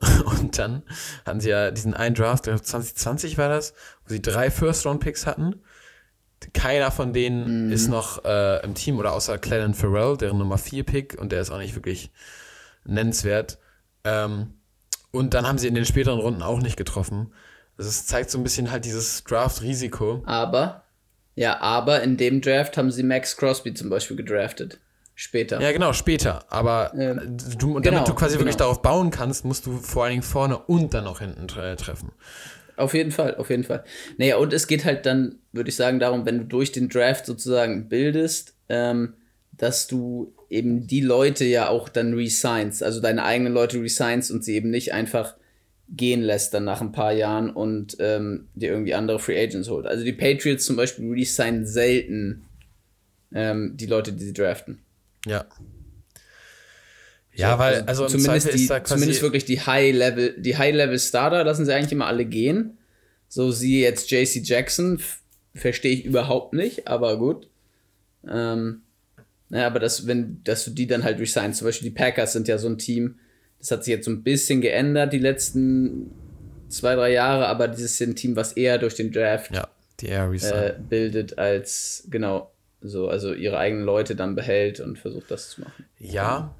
Und dann hatten sie ja diesen einen Draft, 2020 war das, wo sie drei First-Round-Picks hatten. Keiner von denen mm. ist noch äh, im Team oder außer Clennon Farrell, deren Nummer 4-Pick, und der ist auch nicht wirklich nennenswert. Ähm, und dann haben sie in den späteren Runden auch nicht getroffen. Also es zeigt so ein bisschen halt dieses Draft-Risiko. Aber ja, aber in dem Draft haben sie Max Crosby zum Beispiel gedraftet. Später. Ja, genau, später. Aber ähm, du, damit genau, du quasi genau. wirklich darauf bauen kannst, musst du vor allen Dingen vorne und dann noch hinten tre treffen. Auf jeden Fall, auf jeden Fall. Naja, und es geht halt dann, würde ich sagen, darum, wenn du durch den Draft sozusagen bildest, ähm, dass du eben die Leute ja auch dann resignst, also deine eigenen Leute resignst und sie eben nicht einfach gehen lässt dann nach ein paar Jahren und ähm, dir irgendwie andere Free Agents holt. Also die Patriots zum Beispiel resignen selten ähm, die Leute, die sie draften. Ja. Ja, so, weil, also, also zumindest, die, zumindest wirklich die High-Level, die High-Level-Starter lassen sie eigentlich immer alle gehen. So siehe jetzt JC Jackson, verstehe ich überhaupt nicht, aber gut. Ähm, naja, aber das, wenn, dass du die dann halt resignst, zum Beispiel die Packers sind ja so ein Team, das hat sich jetzt so ein bisschen geändert die letzten zwei, drei Jahre, aber dieses ist ein Team, was eher durch den Draft ja, äh, bildet, als genau so, also ihre eigenen Leute dann behält und versucht, das zu machen. Ja,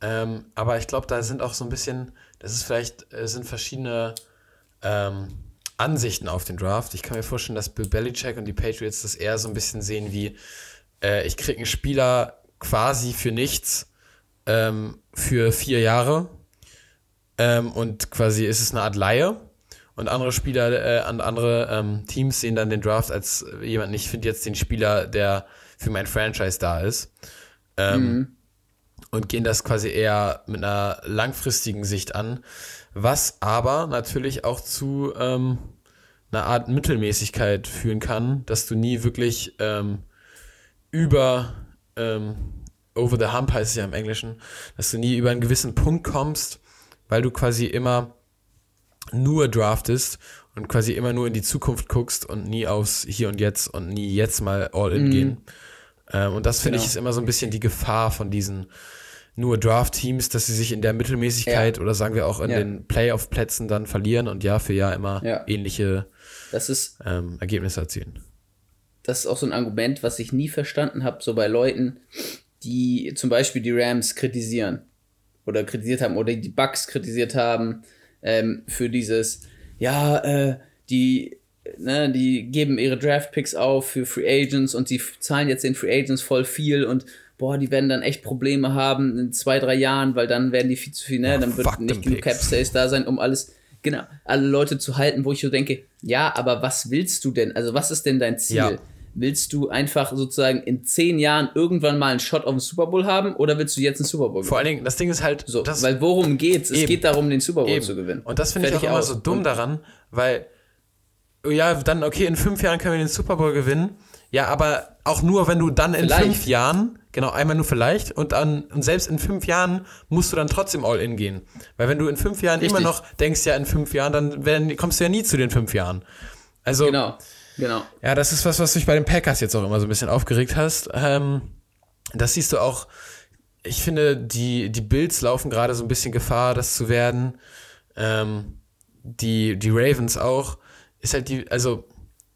ähm, aber ich glaube, da sind auch so ein bisschen, das ist vielleicht, es sind verschiedene ähm, Ansichten auf den Draft. Ich kann mir vorstellen, dass Bill Belichick und die Patriots das eher so ein bisschen sehen wie, äh, ich kriege einen Spieler quasi für nichts ähm, für vier Jahre ähm, und quasi ist es eine Art Laie. Und andere Spieler, äh, andere ähm, Teams sehen dann den Draft als jemanden, ich finde jetzt den Spieler, der für mein Franchise da ist. Ähm, mhm. Und gehen das quasi eher mit einer langfristigen Sicht an. Was aber natürlich auch zu ähm, einer Art Mittelmäßigkeit führen kann, dass du nie wirklich ähm, über ähm, over the hump heißt es ja im Englischen, dass du nie über einen gewissen Punkt kommst, weil du quasi immer nur draftest und quasi immer nur in die Zukunft guckst und nie aufs Hier und Jetzt und nie jetzt mal all in mm. gehen. Ähm, und das finde genau. ich ist immer so ein bisschen die Gefahr von diesen nur Draft-Teams, dass sie sich in der Mittelmäßigkeit ja. oder sagen wir auch in ja. den Playoff-Plätzen dann verlieren und Jahr für Jahr immer ja. ähnliche ist, ähm, Ergebnisse erzielen. Das ist auch so ein Argument, was ich nie verstanden habe, so bei Leuten, die zum Beispiel die Rams kritisieren oder kritisiert haben oder die Bucks kritisiert haben ähm, für dieses, ja, äh, die, ne, die geben ihre Draft-Picks auf für Free Agents und sie zahlen jetzt den Free Agents voll viel und boah, die werden dann echt Probleme haben in zwei, drei Jahren, weil dann werden die viel zu viel, ne, dann wird nicht genug Cap Space da sein, um alles, genau, alle Leute zu halten, wo ich so denke, ja, aber was willst du denn? Also was ist denn dein Ziel? Ja. Willst du einfach sozusagen in zehn Jahren irgendwann mal einen Shot auf den Super Bowl haben oder willst du jetzt einen Super Bowl gewinnen? Vor allen Dingen, das Ding ist halt so, weil worum geht's? Es eben, geht darum, den Super Bowl eben. zu gewinnen. Und das finde ich auch immer so dumm daran, weil ja, dann okay, in fünf Jahren können wir den Super Bowl gewinnen. Ja, aber auch nur, wenn du dann in vielleicht. fünf Jahren, genau, einmal nur vielleicht, und dann, und selbst in fünf Jahren musst du dann trotzdem all in gehen. Weil wenn du in fünf Jahren Richtig. immer noch denkst, ja, in fünf Jahren, dann werden, kommst du ja nie zu den fünf Jahren. Also, genau. Genau. Ja, das ist was, was dich bei den Packers jetzt auch immer so ein bisschen aufgeregt hast. Ähm, das siehst du auch. Ich finde, die, die Bills laufen gerade so ein bisschen Gefahr, das zu werden. Ähm, die, die Ravens auch. Ist halt die, also,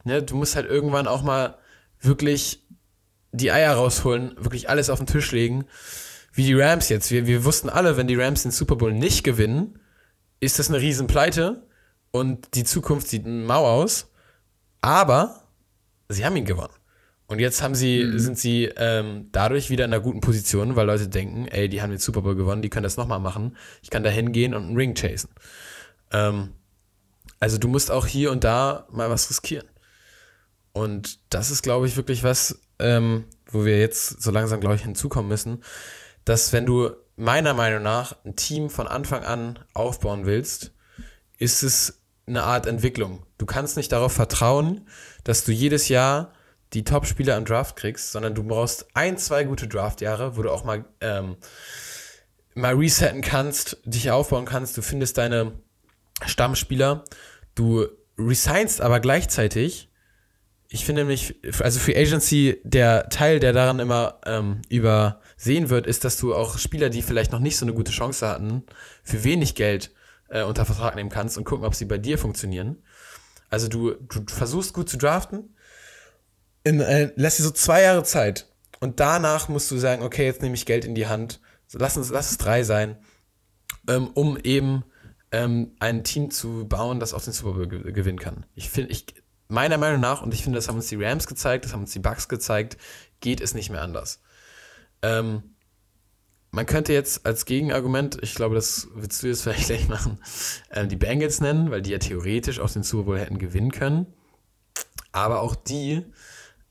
ne, du musst halt irgendwann auch mal wirklich die Eier rausholen, wirklich alles auf den Tisch legen. Wie die Rams jetzt. Wir, wir wussten alle, wenn die Rams den Super Bowl nicht gewinnen, ist das eine Riesenpleite und die Zukunft sieht mau aus. Aber sie haben ihn gewonnen. Und jetzt haben sie, mhm. sind sie ähm, dadurch wieder in einer guten Position, weil Leute denken, ey, die haben den Super Bowl gewonnen, die können das nochmal machen. Ich kann da hingehen und einen Ring chasen. Ähm, Also du musst auch hier und da mal was riskieren. Und das ist, glaube ich, wirklich was, ähm, wo wir jetzt so langsam, glaube ich, hinzukommen müssen, dass wenn du meiner Meinung nach ein Team von Anfang an aufbauen willst, ist es eine Art Entwicklung. Du kannst nicht darauf vertrauen, dass du jedes Jahr die Top-Spieler im Draft kriegst, sondern du brauchst ein, zwei gute Draft-Jahre, wo du auch mal, ähm, mal resetten kannst, dich aufbauen kannst, du findest deine Stammspieler, du resignst aber gleichzeitig. Ich finde nämlich, also für Agency, der Teil, der daran immer ähm, übersehen wird, ist, dass du auch Spieler, die vielleicht noch nicht so eine gute Chance hatten, für wenig Geld äh, unter Vertrag nehmen kannst und gucken, ob sie bei dir funktionieren. Also du, du versuchst gut zu draften, in, äh, lässt dir so zwei Jahre Zeit. Und danach musst du sagen, okay, jetzt nehme ich Geld in die Hand, lass, uns, lass es drei sein, ähm, um eben ähm, ein Team zu bauen, das auch den Super Bowl ge gewinnen kann. Ich finde, ich, meiner Meinung nach, und ich finde, das haben uns die Rams gezeigt, das haben uns die Bucks gezeigt, geht es nicht mehr anders. Ähm, man könnte jetzt als Gegenargument, ich glaube, das willst du jetzt vielleicht gleich machen, äh, die Bengals nennen, weil die ja theoretisch auch den Super Bowl hätten gewinnen können. Aber auch die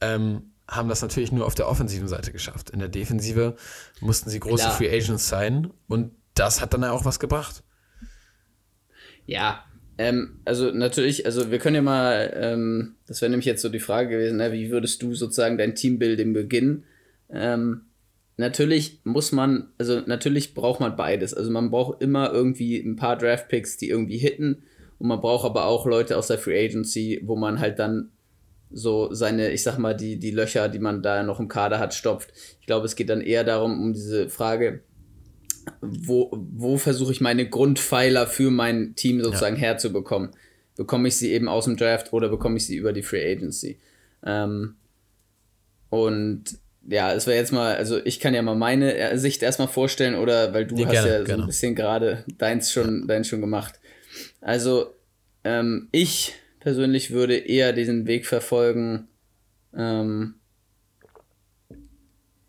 ähm, haben das natürlich nur auf der offensiven Seite geschafft. In der Defensive mussten sie große Klar. Free Agents sein und das hat dann auch was gebracht. Ja, ähm, also natürlich, also wir können ja mal, ähm, das wäre nämlich jetzt so die Frage gewesen, ne, wie würdest du sozusagen dein Teambuilding beginnen? Ähm, natürlich muss man, also natürlich braucht man beides. Also man braucht immer irgendwie ein paar Draftpicks, die irgendwie hitten. Und man braucht aber auch Leute aus der Free Agency, wo man halt dann so seine, ich sag mal, die, die Löcher, die man da noch im Kader hat, stopft. Ich glaube, es geht dann eher darum, um diese Frage, wo, wo versuche ich meine Grundpfeiler für mein Team sozusagen ja. herzubekommen? Bekomme ich sie eben aus dem Draft oder bekomme ich sie über die Free Agency? Ähm, und ja, es wäre jetzt mal, also ich kann ja mal meine Sicht erstmal vorstellen, oder weil du ja, hast gerne, ja so gerne. ein bisschen gerade deins schon, deins schon gemacht. Also, ähm, ich persönlich würde eher diesen Weg verfolgen, ähm,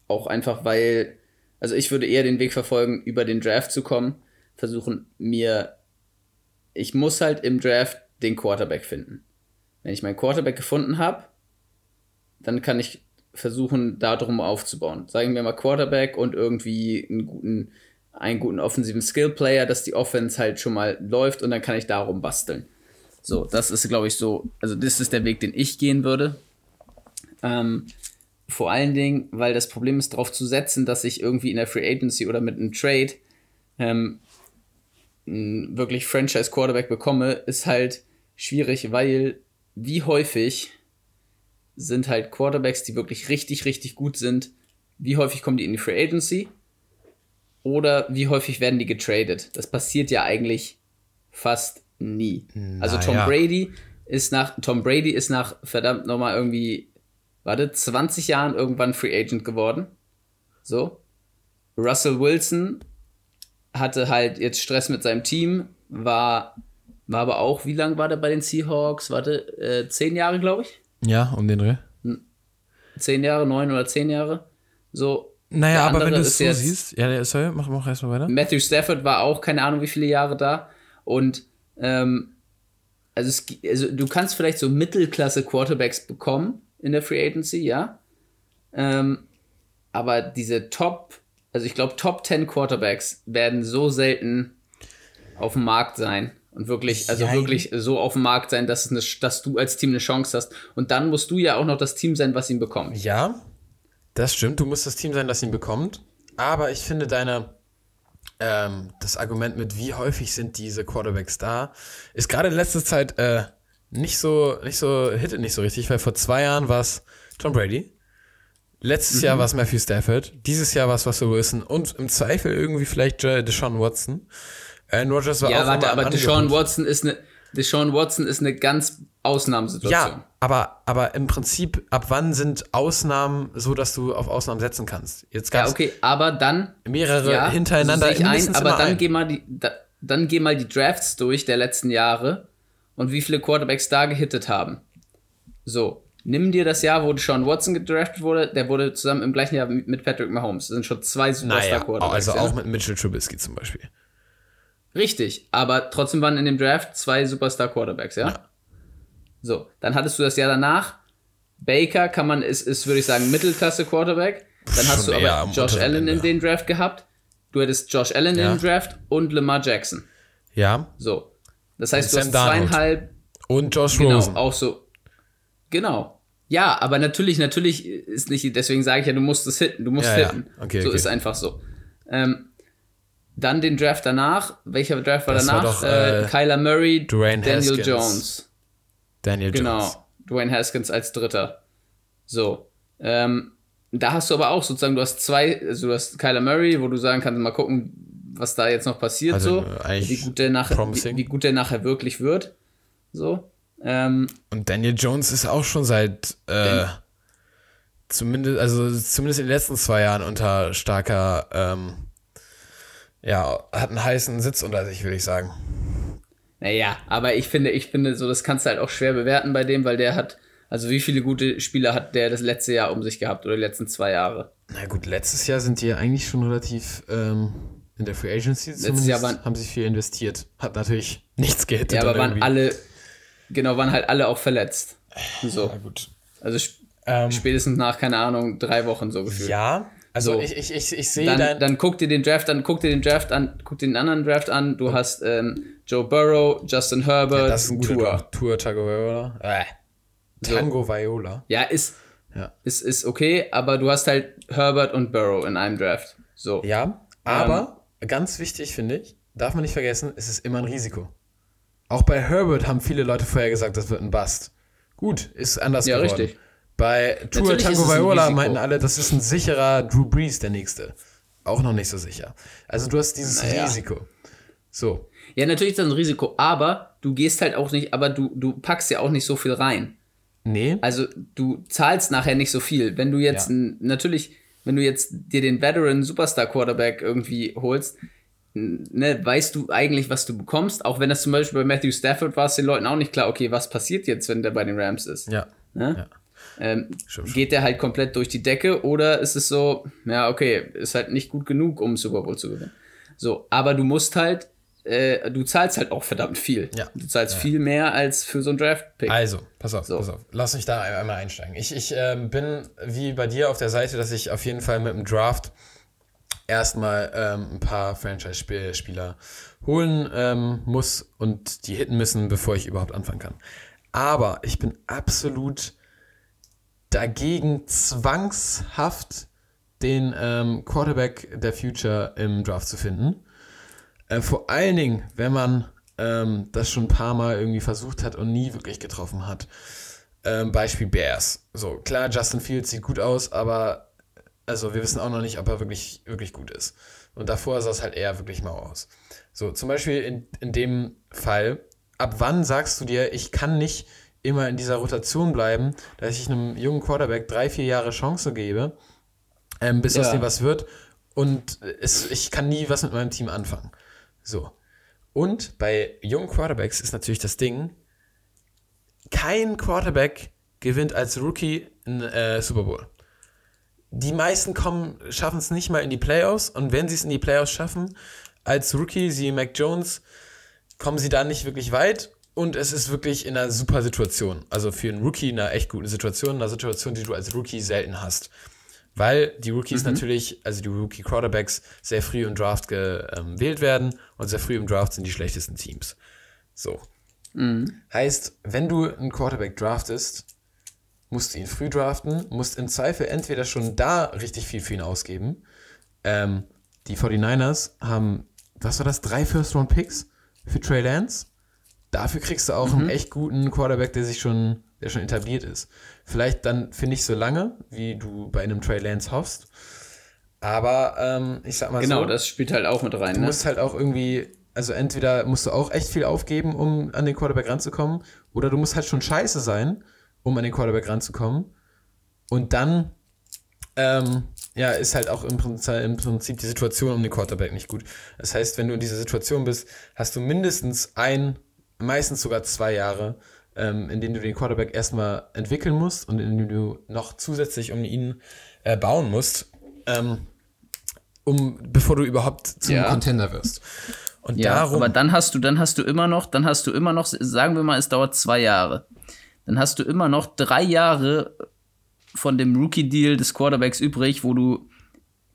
auch einfach weil, also ich würde eher den Weg verfolgen, über den Draft zu kommen, versuchen mir, ich muss halt im Draft den Quarterback finden. Wenn ich meinen Quarterback gefunden habe, dann kann ich versuchen, darum aufzubauen. Sagen wir mal Quarterback und irgendwie einen guten, einen guten offensiven Skill-Player, dass die Offense halt schon mal läuft und dann kann ich darum basteln. So, das ist, glaube ich, so, also das ist der Weg, den ich gehen würde. Ähm, vor allen Dingen, weil das Problem ist, darauf zu setzen, dass ich irgendwie in der Free Agency oder mit einem Trade ähm, wirklich Franchise Quarterback bekomme, ist halt schwierig, weil wie häufig sind halt Quarterbacks, die wirklich richtig, richtig gut sind. Wie häufig kommen die in die Free Agency? Oder wie häufig werden die getradet? Das passiert ja eigentlich fast nie. Na also Tom ja. Brady ist nach Tom Brady ist nach verdammt nochmal irgendwie warte 20 Jahren irgendwann Free Agent geworden. So. Russell Wilson hatte halt jetzt Stress mit seinem Team, war war aber auch, wie lange war der bei den Seahawks? Warte, äh, zehn Jahre, glaube ich. Ja, um den Dreh. Zehn Jahre, neun oder zehn Jahre. So. Naja, aber wenn du es so siehst, ja, sorry, mach, mach erstmal weiter. Matthew Stafford war auch keine Ahnung wie viele Jahre da. Und ähm, also, es, also du kannst vielleicht so Mittelklasse Quarterbacks bekommen in der Free Agency, ja. Ähm, aber diese Top, also ich glaube, Top 10 Quarterbacks werden so selten auf dem Markt sein. Und wirklich, also Jein. wirklich so auf dem Markt sein, dass, eine, dass du als Team eine Chance hast. Und dann musst du ja auch noch das Team sein, was ihn bekommt. Ja, das stimmt. Du musst das Team sein, das ihn bekommt. Aber ich finde deine, ähm, das Argument mit, wie häufig sind diese Quarterbacks da, ist gerade in letzter Zeit äh, nicht so, nicht so, hittet nicht so richtig, weil vor zwei Jahren war es Tom Brady. Letztes mhm. Jahr war es Matthew Stafford. Dieses Jahr war es Russell Wilson und im Zweifel irgendwie vielleicht Deshaun Watson. Aaron Rodgers war ja, auch warte, aber Deshaun Watson ist eine Deshaun Watson ist eine ganz Ausnahmesituation. Ja, aber, aber im Prinzip, ab wann sind Ausnahmen so, dass du auf Ausnahmen setzen kannst? Jetzt ja, okay, aber dann mehrere ja, hintereinander. Ich ein, aber dann ein. geh mal die, da, dann geh mal die Drafts durch der letzten Jahre und wie viele Quarterbacks da gehittet haben. So, nimm dir das Jahr, wo Sean Watson gedraftet wurde, der wurde zusammen im gleichen Jahr mit Patrick Mahomes. Das sind schon zwei Superstar-Quarterbacks. Naja, also auch mit Mitchell Trubisky zum Beispiel. Richtig, aber trotzdem waren in dem Draft zwei Superstar Quarterbacks, ja? ja. So, dann hattest du das Jahr danach. Baker kann man, ist, ist würde ich sagen, Mittelklasse Quarterback. Dann hast Schon du aber Josh Allen in den Draft gehabt. Du hättest Josh Allen ja. in den Draft und Lamar Jackson. Ja. So. Das heißt, und du Sam hast zweieinhalb. Und Josh genau, Rosen. auch so. Genau. Ja, aber natürlich, natürlich ist nicht, deswegen sage ich ja, du musst es hitten, du musst ja, hitten. Ja. Okay, so okay. ist einfach so. Ähm, dann den Draft danach. Welcher Draft war das danach? War doch, äh, äh, Kyler Murray, Dwayne Daniel Haskins. Jones. Daniel genau. Jones. Genau. Dwayne Haskins als Dritter. So. Ähm, da hast du aber auch sozusagen, du hast zwei, also du hast Kyler Murray, wo du sagen kannst, mal gucken, was da jetzt noch passiert, also, so. Wie gut, der nachher, wie, wie, gut der nachher wirklich wird. So. Ähm, Und Daniel Jones ist auch schon seit äh, zumindest, also zumindest in den letzten zwei Jahren unter starker, ähm, ja, hat einen heißen Sitz unter sich, würde ich sagen. Naja, aber ich finde, ich finde, so, das kannst du halt auch schwer bewerten bei dem, weil der hat, also wie viele gute Spieler hat der das letzte Jahr um sich gehabt oder die letzten zwei Jahre? Na gut, letztes Jahr sind die ja eigentlich schon relativ ähm, in der Free Agency Jahr waren, haben sie viel investiert. Hat natürlich nichts Geld. Ja, aber waren irgendwie. alle, genau, waren halt alle auch verletzt. So. Ja, gut. Also sp ähm, spätestens nach, keine Ahnung, drei Wochen so gefühlt. Ja, also so. ich, ich, ich, ich sehe dann, dann guck dir den Draft an, guck dir den Draft an, guck dir den anderen Draft an. Du hast ähm, Joe Burrow, Justin Herbert, ja, das ist ein Tour. Tour Tago Viola. Äh. Tango so. Viola. Ja, ist, ja. Ist, ist okay, aber du hast halt Herbert und Burrow in einem Draft. So. Ja, aber ähm, ganz wichtig finde ich, darf man nicht vergessen, es ist immer ein Risiko. Auch bei Herbert haben viele Leute vorher gesagt, das wird ein Bust. Gut, ist anders ja, geworden. richtig. Bei Tour Tango Viola meinten alle, das ist ein sicherer Drew Brees, der nächste. Auch noch nicht so sicher. Also du hast dieses naja. Risiko. So. Ja, natürlich ist das ein Risiko, aber du gehst halt auch nicht, aber du, du packst ja auch nicht so viel rein. Nee. Also du zahlst nachher nicht so viel. Wenn du jetzt ja. natürlich, wenn du jetzt dir den Veteran Superstar Quarterback irgendwie holst, ne, weißt du eigentlich, was du bekommst. Auch wenn das zum Beispiel bei Matthew Stafford war, ist den Leuten auch nicht klar, okay, was passiert jetzt, wenn der bei den Rams ist. Ja. Ne? ja. Ähm, geht der halt komplett durch die Decke oder ist es so, ja, okay, ist halt nicht gut genug, um Super Bowl zu gewinnen. So, aber du musst halt äh, du zahlst halt auch verdammt viel. Ja. Du zahlst ja. viel mehr als für so ein Draft-Pick. Also, pass auf, so. pass auf. Lass mich da einmal einsteigen. Ich, ich äh, bin wie bei dir auf der Seite, dass ich auf jeden Fall mit dem Draft erstmal ähm, ein paar Franchise-Spieler holen ähm, muss und die hitten müssen, bevor ich überhaupt anfangen kann. Aber ich bin absolut dagegen, zwangshaft den ähm, Quarterback der Future im Draft zu finden. Äh, vor allen Dingen, wenn man ähm, das schon ein paar Mal irgendwie versucht hat und nie wirklich getroffen hat. Ähm, Beispiel Bears. So, klar, Justin Fields sieht gut aus, aber also wir wissen auch noch nicht, ob er wirklich, wirklich gut ist. Und davor sah es halt eher wirklich mau aus. So, zum Beispiel in, in dem Fall, ab wann sagst du dir, ich kann nicht immer in dieser Rotation bleiben, dass ich einem jungen Quarterback drei, vier Jahre Chance gebe, ähm, bis ja. aus dem was wird und es, ich kann nie was mit meinem Team anfangen. So. Und bei jungen Quarterbacks ist natürlich das Ding, kein Quarterback gewinnt als Rookie einen äh, Super Bowl. Die meisten schaffen es nicht mal in die Playoffs und wenn sie es in die Playoffs schaffen, als Rookie, sie Mac Jones, kommen sie da nicht wirklich weit und es ist wirklich in einer super Situation. Also für einen Rookie in einer echt guten Situation, in einer Situation, die du als Rookie selten hast. Weil die Rookies mhm. natürlich, also die Rookie-Quarterbacks, sehr früh im Draft gewählt werden und sehr früh im Draft sind die schlechtesten Teams. So. Mhm. Heißt, wenn du einen Quarterback draftest, musst du ihn früh draften, musst im Zweifel entweder schon da richtig viel für ihn ausgeben. Ähm, die 49ers haben, was war das, drei First-Round-Picks für Trey Lance. Dafür kriegst du auch mhm. einen echt guten Quarterback, der sich schon der schon etabliert ist. Vielleicht dann finde ich so lange, wie du bei einem Trey Lance hoffst. Aber ähm, ich sag mal genau, so. Genau, das spielt halt auch mit rein. Du ne? musst halt auch irgendwie, also entweder musst du auch echt viel aufgeben, um an den Quarterback ranzukommen, oder du musst halt schon scheiße sein, um an den Quarterback ranzukommen. Und dann, ähm, ja, ist halt auch im Prinzip, im Prinzip die Situation um den Quarterback nicht gut. Das heißt, wenn du in dieser Situation bist, hast du mindestens ein, meistens sogar zwei Jahre, ähm, in denen du den Quarterback erstmal entwickeln musst und in denen du noch zusätzlich um ihn äh, bauen musst, ähm, um, bevor du überhaupt zum ja. Contender wirst. Und ja, darum. Aber dann hast du, dann hast du immer noch, dann hast du immer noch, sagen wir mal, es dauert zwei Jahre. Dann hast du immer noch drei Jahre von dem Rookie-Deal des Quarterbacks übrig, wo du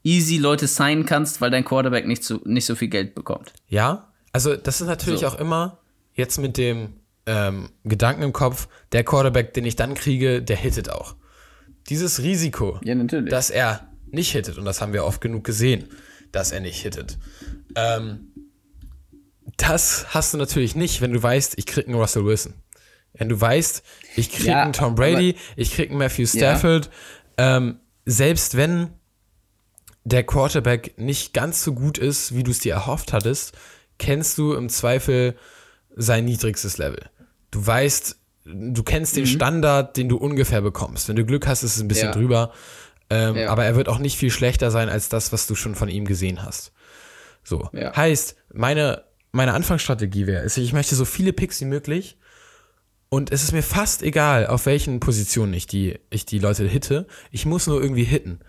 easy Leute signen kannst, weil dein Quarterback nicht so, nicht so viel Geld bekommt. Ja, also das ist natürlich so. auch immer jetzt mit dem ähm, Gedanken im Kopf, der Quarterback, den ich dann kriege, der hittet auch. Dieses Risiko, ja, dass er nicht hittet, und das haben wir oft genug gesehen, dass er nicht hittet. Ähm, das hast du natürlich nicht, wenn du weißt, ich krieg einen Russell Wilson. Wenn du weißt, ich krieg ja, einen Tom Brady, ich krieg einen Matthew Stafford, ja. ähm, selbst wenn der Quarterback nicht ganz so gut ist, wie du es dir erhofft hattest, kennst du im Zweifel sein niedrigstes Level. Du weißt, du kennst den mhm. Standard, den du ungefähr bekommst. Wenn du Glück hast, ist es ein bisschen ja. drüber. Ähm, ja. Aber er wird auch nicht viel schlechter sein als das, was du schon von ihm gesehen hast. So. Ja. Heißt, meine, meine Anfangsstrategie wäre, ich möchte so viele Picks wie möglich. Und es ist mir fast egal, auf welchen Positionen ich die, ich die Leute hitte. Ich muss nur irgendwie hitten.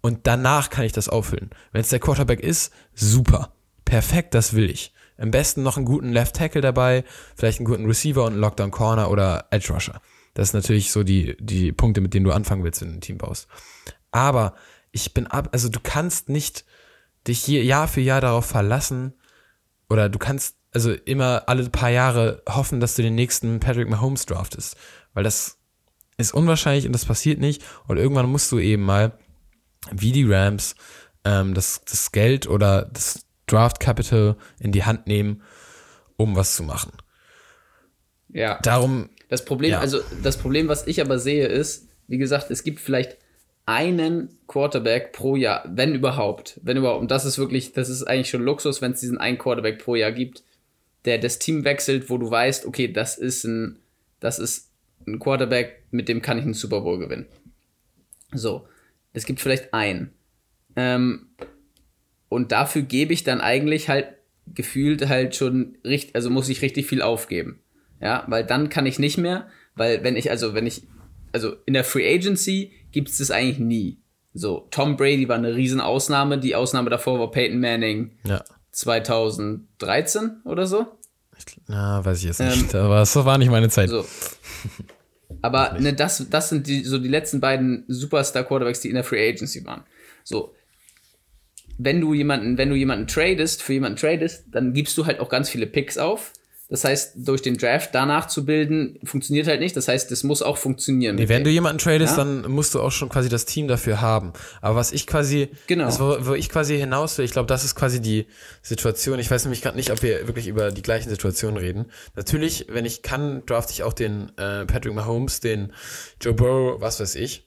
Und danach kann ich das auffüllen. Wenn es der Quarterback ist, super. Perfekt, das will ich. Am besten noch einen guten Left Tackle dabei, vielleicht einen guten Receiver und einen Lockdown Corner oder Edge Rusher. Das ist natürlich so die, die Punkte, mit denen du anfangen willst, wenn du ein Team baust. Aber ich bin ab, also du kannst nicht dich hier Jahr für Jahr darauf verlassen oder du kannst also immer alle paar Jahre hoffen, dass du den nächsten Patrick Mahomes draftest, weil das ist unwahrscheinlich und das passiert nicht und irgendwann musst du eben mal wie die Rams ähm, das, das Geld oder das Draft Capital in die Hand nehmen, um was zu machen. Ja. Darum. Das Problem, ja. also das Problem, was ich aber sehe, ist, wie gesagt, es gibt vielleicht einen Quarterback pro Jahr, wenn überhaupt, wenn überhaupt. Und das ist wirklich, das ist eigentlich schon Luxus, wenn es diesen einen Quarterback pro Jahr gibt, der das Team wechselt, wo du weißt, okay, das ist ein, das ist ein Quarterback, mit dem kann ich einen Super Bowl gewinnen. So, es gibt vielleicht einen. Ähm, und dafür gebe ich dann eigentlich halt gefühlt halt schon richtig, also muss ich richtig viel aufgeben. Ja, weil dann kann ich nicht mehr, weil wenn ich, also wenn ich, also in der Free Agency gibt es das eigentlich nie. So, Tom Brady war eine Riesenausnahme, die Ausnahme davor war Peyton Manning ja. 2013 oder so. Na, weiß ich jetzt nicht, ähm, aber das war nicht meine Zeit. So. Aber ne, das, das sind die, so die letzten beiden Superstar-Quarterbacks, die in der Free Agency waren. So, wenn du jemanden, wenn du jemanden tradest, für jemanden tradest, dann gibst du halt auch ganz viele Picks auf. Das heißt, durch den Draft danach zu bilden, funktioniert halt nicht. Das heißt, es muss auch funktionieren. Nee, wenn du jemanden tradest, ja? dann musst du auch schon quasi das Team dafür haben. Aber was ich quasi, genau. das, wo, wo ich quasi hinaus will, ich glaube, das ist quasi die Situation. Ich weiß nämlich gerade nicht, ob wir wirklich über die gleichen Situationen reden. Natürlich, wenn ich kann, draft ich auch den äh, Patrick Mahomes, den Joe Burrow, was weiß ich.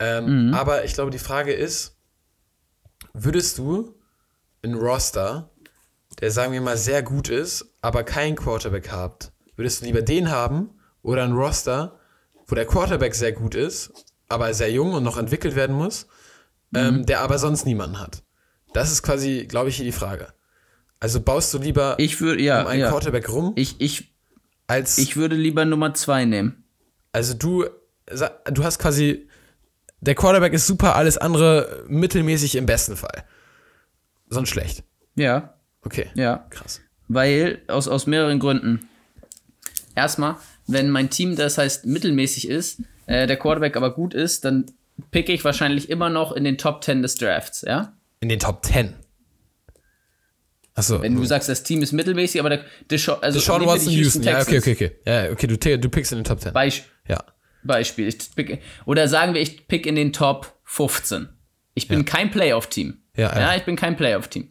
Ähm, mhm. Aber ich glaube, die Frage ist, Würdest du einen Roster, der sagen wir mal sehr gut ist, aber keinen Quarterback habt, würdest du lieber den haben oder einen Roster, wo der Quarterback sehr gut ist, aber sehr jung und noch entwickelt werden muss, mhm. ähm, der aber sonst niemanden hat? Das ist quasi, glaube ich, hier die Frage. Also baust du lieber ich würd, ja, um einen ja. Quarterback rum? Ich, ich, als, ich würde lieber Nummer zwei nehmen. Also du, du hast quasi der Quarterback ist super, alles andere mittelmäßig im besten Fall. Sonst schlecht. Ja. Okay. Ja. Krass. Weil, aus, aus mehreren Gründen. Erstmal, wenn mein Team, das heißt mittelmäßig ist, äh, der Quarterback aber gut ist, dann picke ich wahrscheinlich immer noch in den Top 10 des Drafts, ja? In den Top 10? Achso. Wenn du sagst, das Team ist mittelmäßig, aber der also Deshaun Watson Houston, ja, okay, okay, okay. Ja, okay, du, du pickst in den Top 10. Beisp ja. Beispiel. Ich pick, oder sagen wir, ich pick in den Top 15. Ich bin ja. kein Playoff-Team. Ja, ja. ja, ich bin kein Playoff-Team.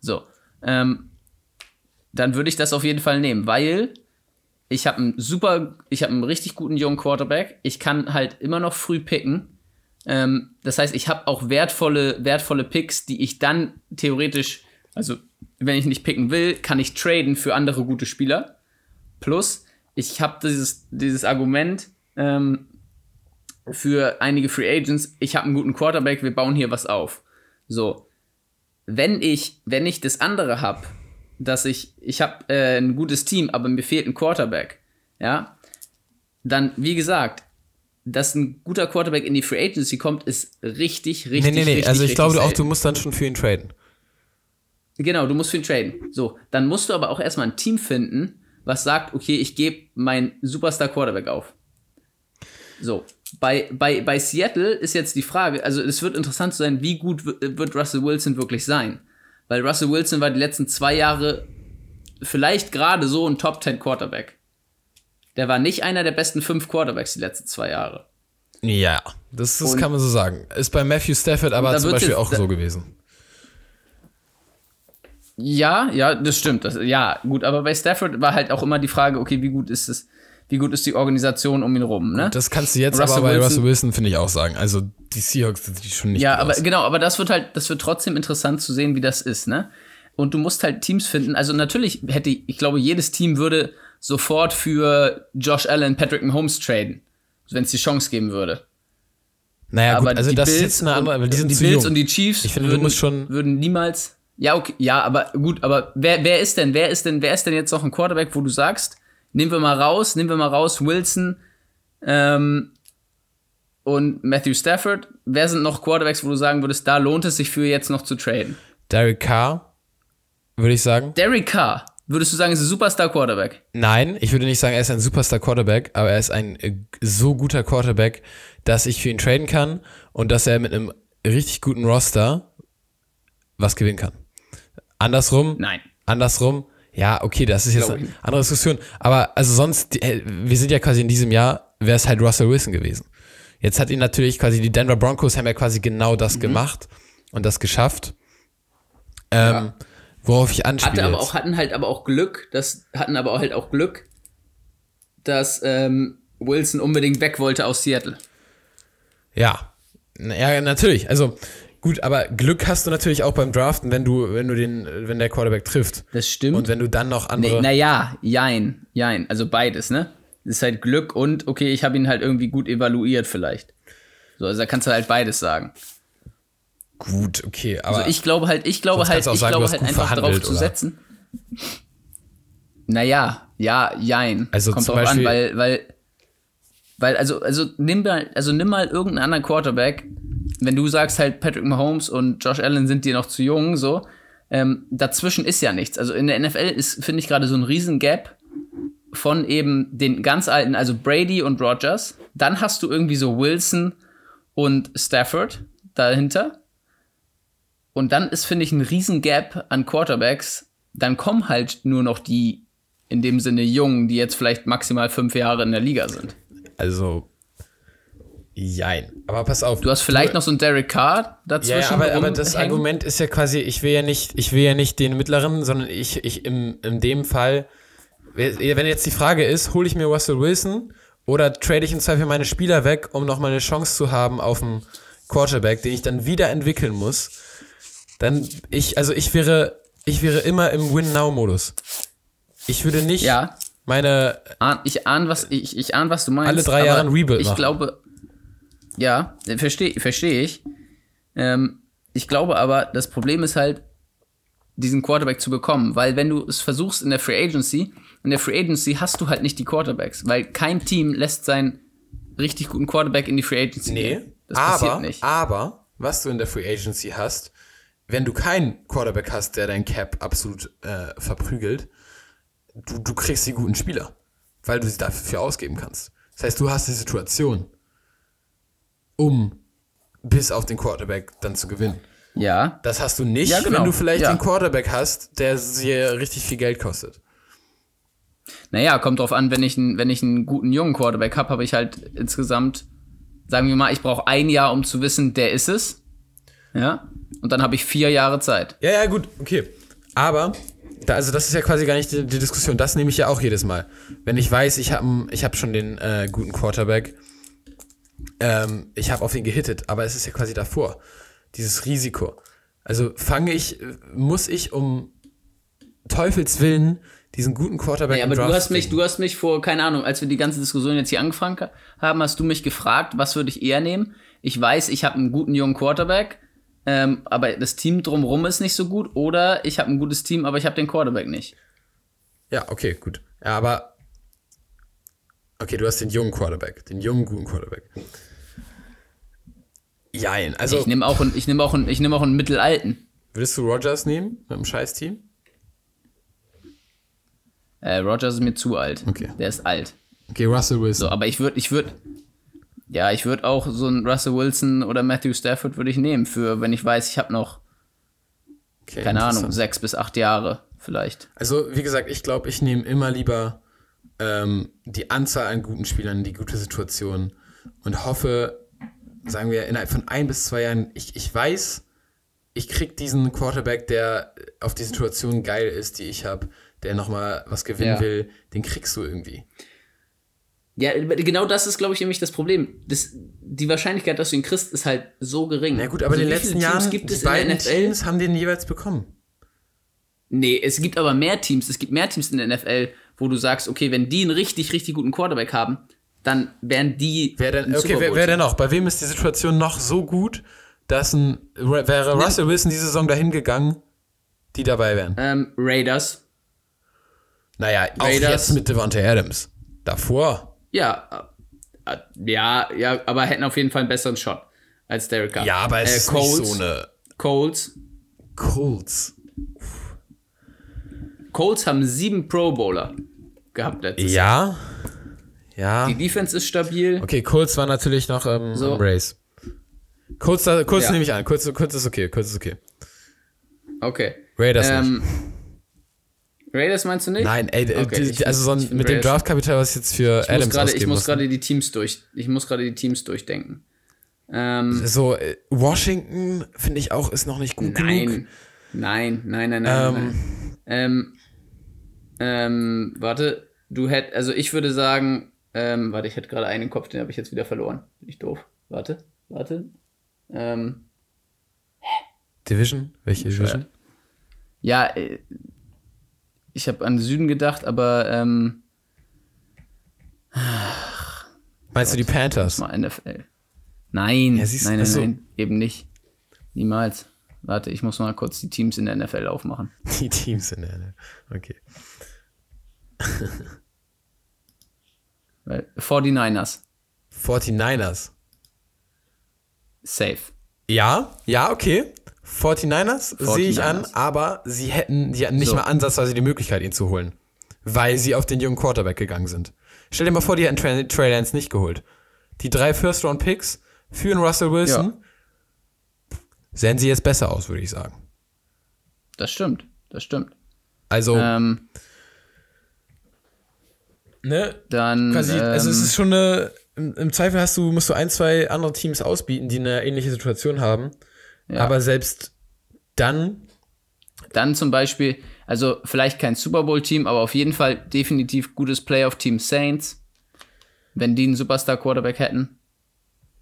So. Ähm, dann würde ich das auf jeden Fall nehmen, weil ich habe einen super, ich habe einen richtig guten jungen Quarterback. Ich kann halt immer noch früh picken. Ähm, das heißt, ich habe auch wertvolle, wertvolle Picks, die ich dann theoretisch, also wenn ich nicht picken will, kann ich traden für andere gute Spieler. Plus, ich habe dieses, dieses Argument, ähm, für einige Free Agents, ich habe einen guten Quarterback, wir bauen hier was auf. So, wenn ich, wenn ich das andere habe, dass ich, ich habe äh, ein gutes Team, aber mir fehlt ein Quarterback, ja, dann, wie gesagt, dass ein guter Quarterback in die Free Agency kommt, ist richtig, richtig, Nee, nee, nee, richtig, also ich glaube auch, du musst dann schon für ihn traden. Genau, du musst für ihn traden. So, dann musst du aber auch erstmal ein Team finden, was sagt, okay, ich gebe meinen Superstar Quarterback auf. So, bei, bei, bei Seattle ist jetzt die Frage, also es wird interessant sein, wie gut wird Russell Wilson wirklich sein. Weil Russell Wilson war die letzten zwei Jahre vielleicht gerade so ein Top 10 Quarterback. Der war nicht einer der besten fünf Quarterbacks die letzten zwei Jahre. Ja, das, das kann man so sagen. Ist bei Matthew Stafford aber zum Beispiel jetzt, auch so gewesen. Ja, ja, das stimmt. Das, ja, gut, aber bei Stafford war halt auch immer die Frage, okay, wie gut ist es, wie gut ist die Organisation um ihn rum, ne? Das kannst du jetzt Russell aber bei Wilson, Russell Wilson, finde ich, auch sagen. Also die Seahawks sind die schon nicht. Ja, aber aus. genau, aber das wird halt, das wird trotzdem interessant zu sehen, wie das ist, ne? Und du musst halt Teams finden. Also natürlich hätte, ich glaube, jedes Team würde sofort für Josh Allen, Patrick Mahomes traden, wenn es die Chance geben würde. Naja, aber gut, also das Bills ist jetzt eine andere, aber die sind die zu Bills jung. und die Chiefs ich finde, würden, du musst schon würden niemals. Ja, okay, ja, aber gut, aber wer, wer ist denn, wer ist denn, wer ist denn jetzt noch ein Quarterback, wo du sagst, nehmen wir mal raus, nehmen wir mal raus, Wilson ähm, und Matthew Stafford. Wer sind noch Quarterbacks, wo du sagen würdest, da lohnt es sich für jetzt noch zu traden? Derek Carr, würde ich sagen. Derek Carr. Würdest du sagen, ist ein Superstar-Quarterback? Nein, ich würde nicht sagen, er ist ein Superstar-Quarterback, aber er ist ein äh, so guter Quarterback, dass ich für ihn traden kann und dass er mit einem richtig guten Roster was gewinnen kann. Andersrum? Nein. Andersrum? Ja, okay, das ist jetzt eine andere Diskussion. Aber also sonst, äh, wir sind ja quasi in diesem Jahr, wäre es halt Russell Wilson gewesen. Jetzt hat ihn natürlich quasi, die Denver Broncos haben ja quasi genau das mhm. gemacht und das geschafft. Ähm, ja. Worauf ich anspiele. Hatte aber auch, hatten halt aber auch Glück, das hatten aber auch halt auch Glück, dass ähm, Wilson unbedingt weg wollte aus Seattle. Ja. Ja, natürlich. Also, Gut, aber Glück hast du natürlich auch beim Draften, wenn du, wenn du den, wenn der Quarterback trifft. Das stimmt. Und wenn du dann noch andere. Nee, naja, jein, jein. Also beides, ne? Das ist halt Glück und, okay, ich habe ihn halt irgendwie gut evaluiert, vielleicht. So, also da kannst du halt beides sagen. Gut, okay, aber. Also ich glaube halt, ich glaube halt, ich sagen, glaube halt einfach drauf oder? zu setzen. Naja, ja, jein. Also Kommt zum drauf Beispiel, an, weil, weil, weil, also, also nimm mal, also nimm mal irgendeinen anderen Quarterback, wenn du sagst halt Patrick Mahomes und Josh Allen sind dir noch zu jung, so, ähm, dazwischen ist ja nichts. Also in der NFL ist, finde ich, gerade so ein riesen Gap von eben den ganz alten, also Brady und Rogers. Dann hast du irgendwie so Wilson und Stafford dahinter. Und dann ist, finde ich, ein riesen Gap an Quarterbacks. Dann kommen halt nur noch die, in dem Sinne, Jungen, die jetzt vielleicht maximal fünf Jahre in der Liga sind. Also Jein. Aber pass auf. Du hast vielleicht du, noch so einen Derek Carr dazwischen. Ja, aber, aber das Argument ist ja quasi, ich will ja nicht, ich will ja nicht den mittleren, sondern ich, ich im, in dem Fall, wenn jetzt die Frage ist, hole ich mir Russell Wilson oder trade ich im Zweifel meine Spieler weg, um noch mal eine Chance zu haben auf einen Quarterback, den ich dann wieder entwickeln muss, dann ich, also ich wäre, ich wäre immer im Win-Now-Modus. Ich würde nicht ja. Meine. Ich ahne, was, ich, ich ahne, was du meinst. Alle drei Jahre ein Rebuild Ich machen. glaube, ja, verstehe versteh ich. Ähm, ich glaube aber, das Problem ist halt, diesen Quarterback zu bekommen, weil wenn du es versuchst in der Free Agency, in der Free Agency hast du halt nicht die Quarterbacks, weil kein Team lässt seinen richtig guten Quarterback in die Free Agency nee. Das aber, passiert nicht. Aber, was du in der Free Agency hast, wenn du keinen Quarterback hast, der dein Cap absolut äh, verprügelt, du, du kriegst die guten Spieler, weil du sie dafür ausgeben kannst. Das heißt, du hast die Situation, um bis auf den Quarterback dann zu gewinnen. Ja. Das hast du nicht, ja, genau. wenn du vielleicht ja. den Quarterback hast, der dir richtig viel Geld kostet. Naja, kommt drauf an, wenn ich, einen, wenn ich einen guten jungen Quarterback habe, habe ich halt insgesamt, sagen wir mal, ich brauche ein Jahr, um zu wissen, der ist es. Ja. Und dann habe ich vier Jahre Zeit. Ja, ja, gut, okay. Aber, da, also das ist ja quasi gar nicht die, die, Diskussion. Das nehme ich ja auch jedes Mal. Wenn ich weiß, ich habe ich hab schon den äh, guten Quarterback ähm, ich habe auf ihn gehittet, aber es ist ja quasi davor. Dieses Risiko. Also fange ich, muss ich um Teufels Willen diesen guten Quarterback. Ja, aber du hast mich, du hast mich vor, keine Ahnung, als wir die ganze Diskussion jetzt hier angefangen haben, hast du mich gefragt, was würde ich eher nehmen? Ich weiß, ich habe einen guten jungen Quarterback, ähm, aber das Team drumherum ist nicht so gut, oder ich habe ein gutes Team, aber ich habe den Quarterback nicht. Ja, okay, gut. Ja, aber Okay, du hast den jungen Quarterback, den jungen guten Quarterback. Jein, also. Ich nehme auch, einen, ich nehm auch, einen, ich nehm auch einen mittelalten. Würdest du Rogers nehmen mit einem Scheiß-Team? Äh, Rogers ist mir zu alt. Okay. Der ist alt. Okay, Russell Wilson. So, aber ich würde, ich würde, ja, ich würde auch so einen Russell Wilson oder Matthew Stafford würde ich nehmen für, wenn ich weiß, ich habe noch, okay, keine Ahnung, sechs bis acht Jahre vielleicht. Also wie gesagt, ich glaube, ich nehme immer lieber ähm, die Anzahl an guten Spielern, die gute Situation und hoffe, sagen wir, innerhalb von ein bis zwei Jahren, ich, ich weiß, ich krieg diesen Quarterback, der auf die Situation geil ist, die ich habe, der nochmal was gewinnen ja. will, den kriegst du irgendwie. Ja, genau das ist, glaube ich, nämlich das Problem. Das, die Wahrscheinlichkeit, dass du ihn kriegst, ist halt so gering. Na gut, aber also in den letzten Jahren gibt es beiden Teams haben den jeweils bekommen. Nee, es gibt aber mehr Teams. Es gibt mehr Teams in der NFL, wo du sagst, okay, wenn die einen richtig, richtig guten Quarterback haben, dann wären die. Wer denn, okay, wer, wer denn noch? Bei wem ist die Situation noch so gut, dass ein. Wäre Russell Wilson diese Saison dahin gegangen, die dabei wären? Ähm, Raiders. Naja, auch Raiders. jetzt mit Devontae Adams. Davor. Ja, äh, ja, ja, aber hätten auf jeden Fall einen besseren Shot als Derek Carr. Ja, aber es äh, ist Colts, nicht so eine. Colts. Colts. Colts haben sieben Pro Bowler gehabt letztes ja. Jahr. Ja. Die Defense ist stabil. Okay, Colts war natürlich noch ähm, so. Race. Colts, Colts ja. nehme ich an. Colts, Colts ist okay. Colts ist okay. Okay. Raiders ähm, nicht. Raiders meinst du nicht? Nein, ey, okay, die, ich, also so ein, mit dem Draftkapital, was jetzt für ich Adams grade, Ich muss gerade die Teams durch, ich muss gerade die Teams durchdenken. Ähm, so, äh, Washington finde ich auch ist noch nicht gut nein, genug. Nein, nein, nein, nein, ähm, nein. Ähm, ähm, warte, du hättest, also ich würde sagen, ähm, warte, ich hätte gerade einen Kopf, den habe ich jetzt wieder verloren. Bin ich doof. Warte, warte. Ähm, Division? Welche Division? Ja, äh, ich habe an Süden gedacht, aber ähm, Meinst du die Panthers? Mal NFL. Nein, ja, nein, nein, nein, eben nicht. Niemals. Warte, ich muss mal kurz die Teams in der NFL aufmachen. Die Teams in der NFL. Okay. 49ers. 49ers. Safe. Ja, ja, okay. 49ers, 49ers. sehe ich an, aber sie hätten, sie hatten nicht so. mal ansatzweise die Möglichkeit, ihn zu holen. Weil sie auf den jungen Quarterback gegangen sind. Stell dir mal vor, die hätten Trey, Trey Lance nicht geholt. Die drei First-Round-Picks für einen Russell Wilson ja. sehen sie jetzt besser aus, würde ich sagen. Das stimmt, das stimmt. Also, ähm, ne? Dann, quasi, ähm, also es ist schon eine, im, im, Zweifel hast du, musst du ein, zwei andere Teams ausbieten, die eine ähnliche Situation haben. Ja. Aber selbst dann. Dann zum Beispiel, also vielleicht kein Super Bowl-Team, aber auf jeden Fall definitiv gutes Playoff-Team Saints. Wenn die einen Superstar-Quarterback hätten.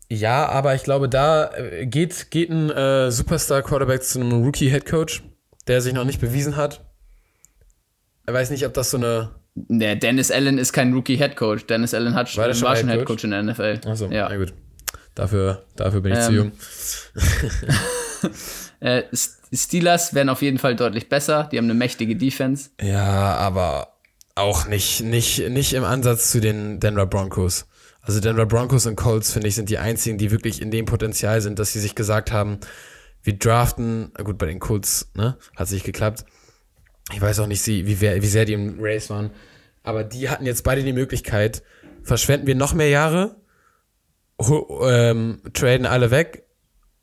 Ja, aber ich glaube, da äh, geht, geht ein äh, Superstar-Quarterback zu einem Rookie-Headcoach, der sich noch nicht bewiesen hat. Er weiß nicht, ob das so eine der Dennis Allen ist kein Rookie-Headcoach. Dennis Allen hat, war, war schon Headcoach in der NFL. Achso, ja. na gut. Dafür, dafür bin ich ähm, zu jung. äh, Steelers werden auf jeden Fall deutlich besser. Die haben eine mächtige Defense. Ja, aber auch nicht, nicht, nicht im Ansatz zu den Denver Broncos. Also Denver Broncos und Colts, finde ich, sind die einzigen, die wirklich in dem Potenzial sind, dass sie sich gesagt haben, wir draften, gut, bei den Colts, ne, hat sich geklappt, ich weiß auch nicht, wie, wie sehr die im Race waren. Aber die hatten jetzt beide die Möglichkeit, verschwenden wir noch mehr Jahre, ähm, traden alle weg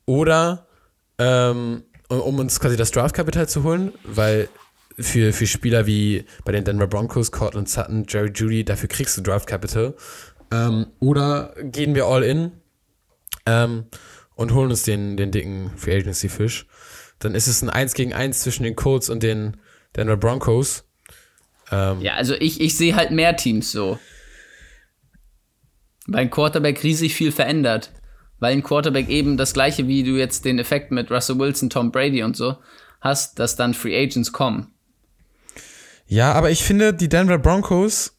oder ähm, um uns quasi das Draftkapital zu holen, weil für, für Spieler wie bei den Denver Broncos, Cortland Sutton, Jerry Judy, dafür kriegst du Draftkapital. Ähm, oder gehen wir all in ähm, und holen uns den, den dicken Free Agency Fisch. Dann ist es ein 1 gegen 1 zwischen den Colts und den Denver Broncos. Ähm, ja, also ich, ich sehe halt mehr Teams so. Weil ein Quarterback riesig viel verändert. Weil ein Quarterback eben das gleiche wie du jetzt den Effekt mit Russell Wilson, Tom Brady und so hast, dass dann Free Agents kommen. Ja, aber ich finde, die Denver Broncos,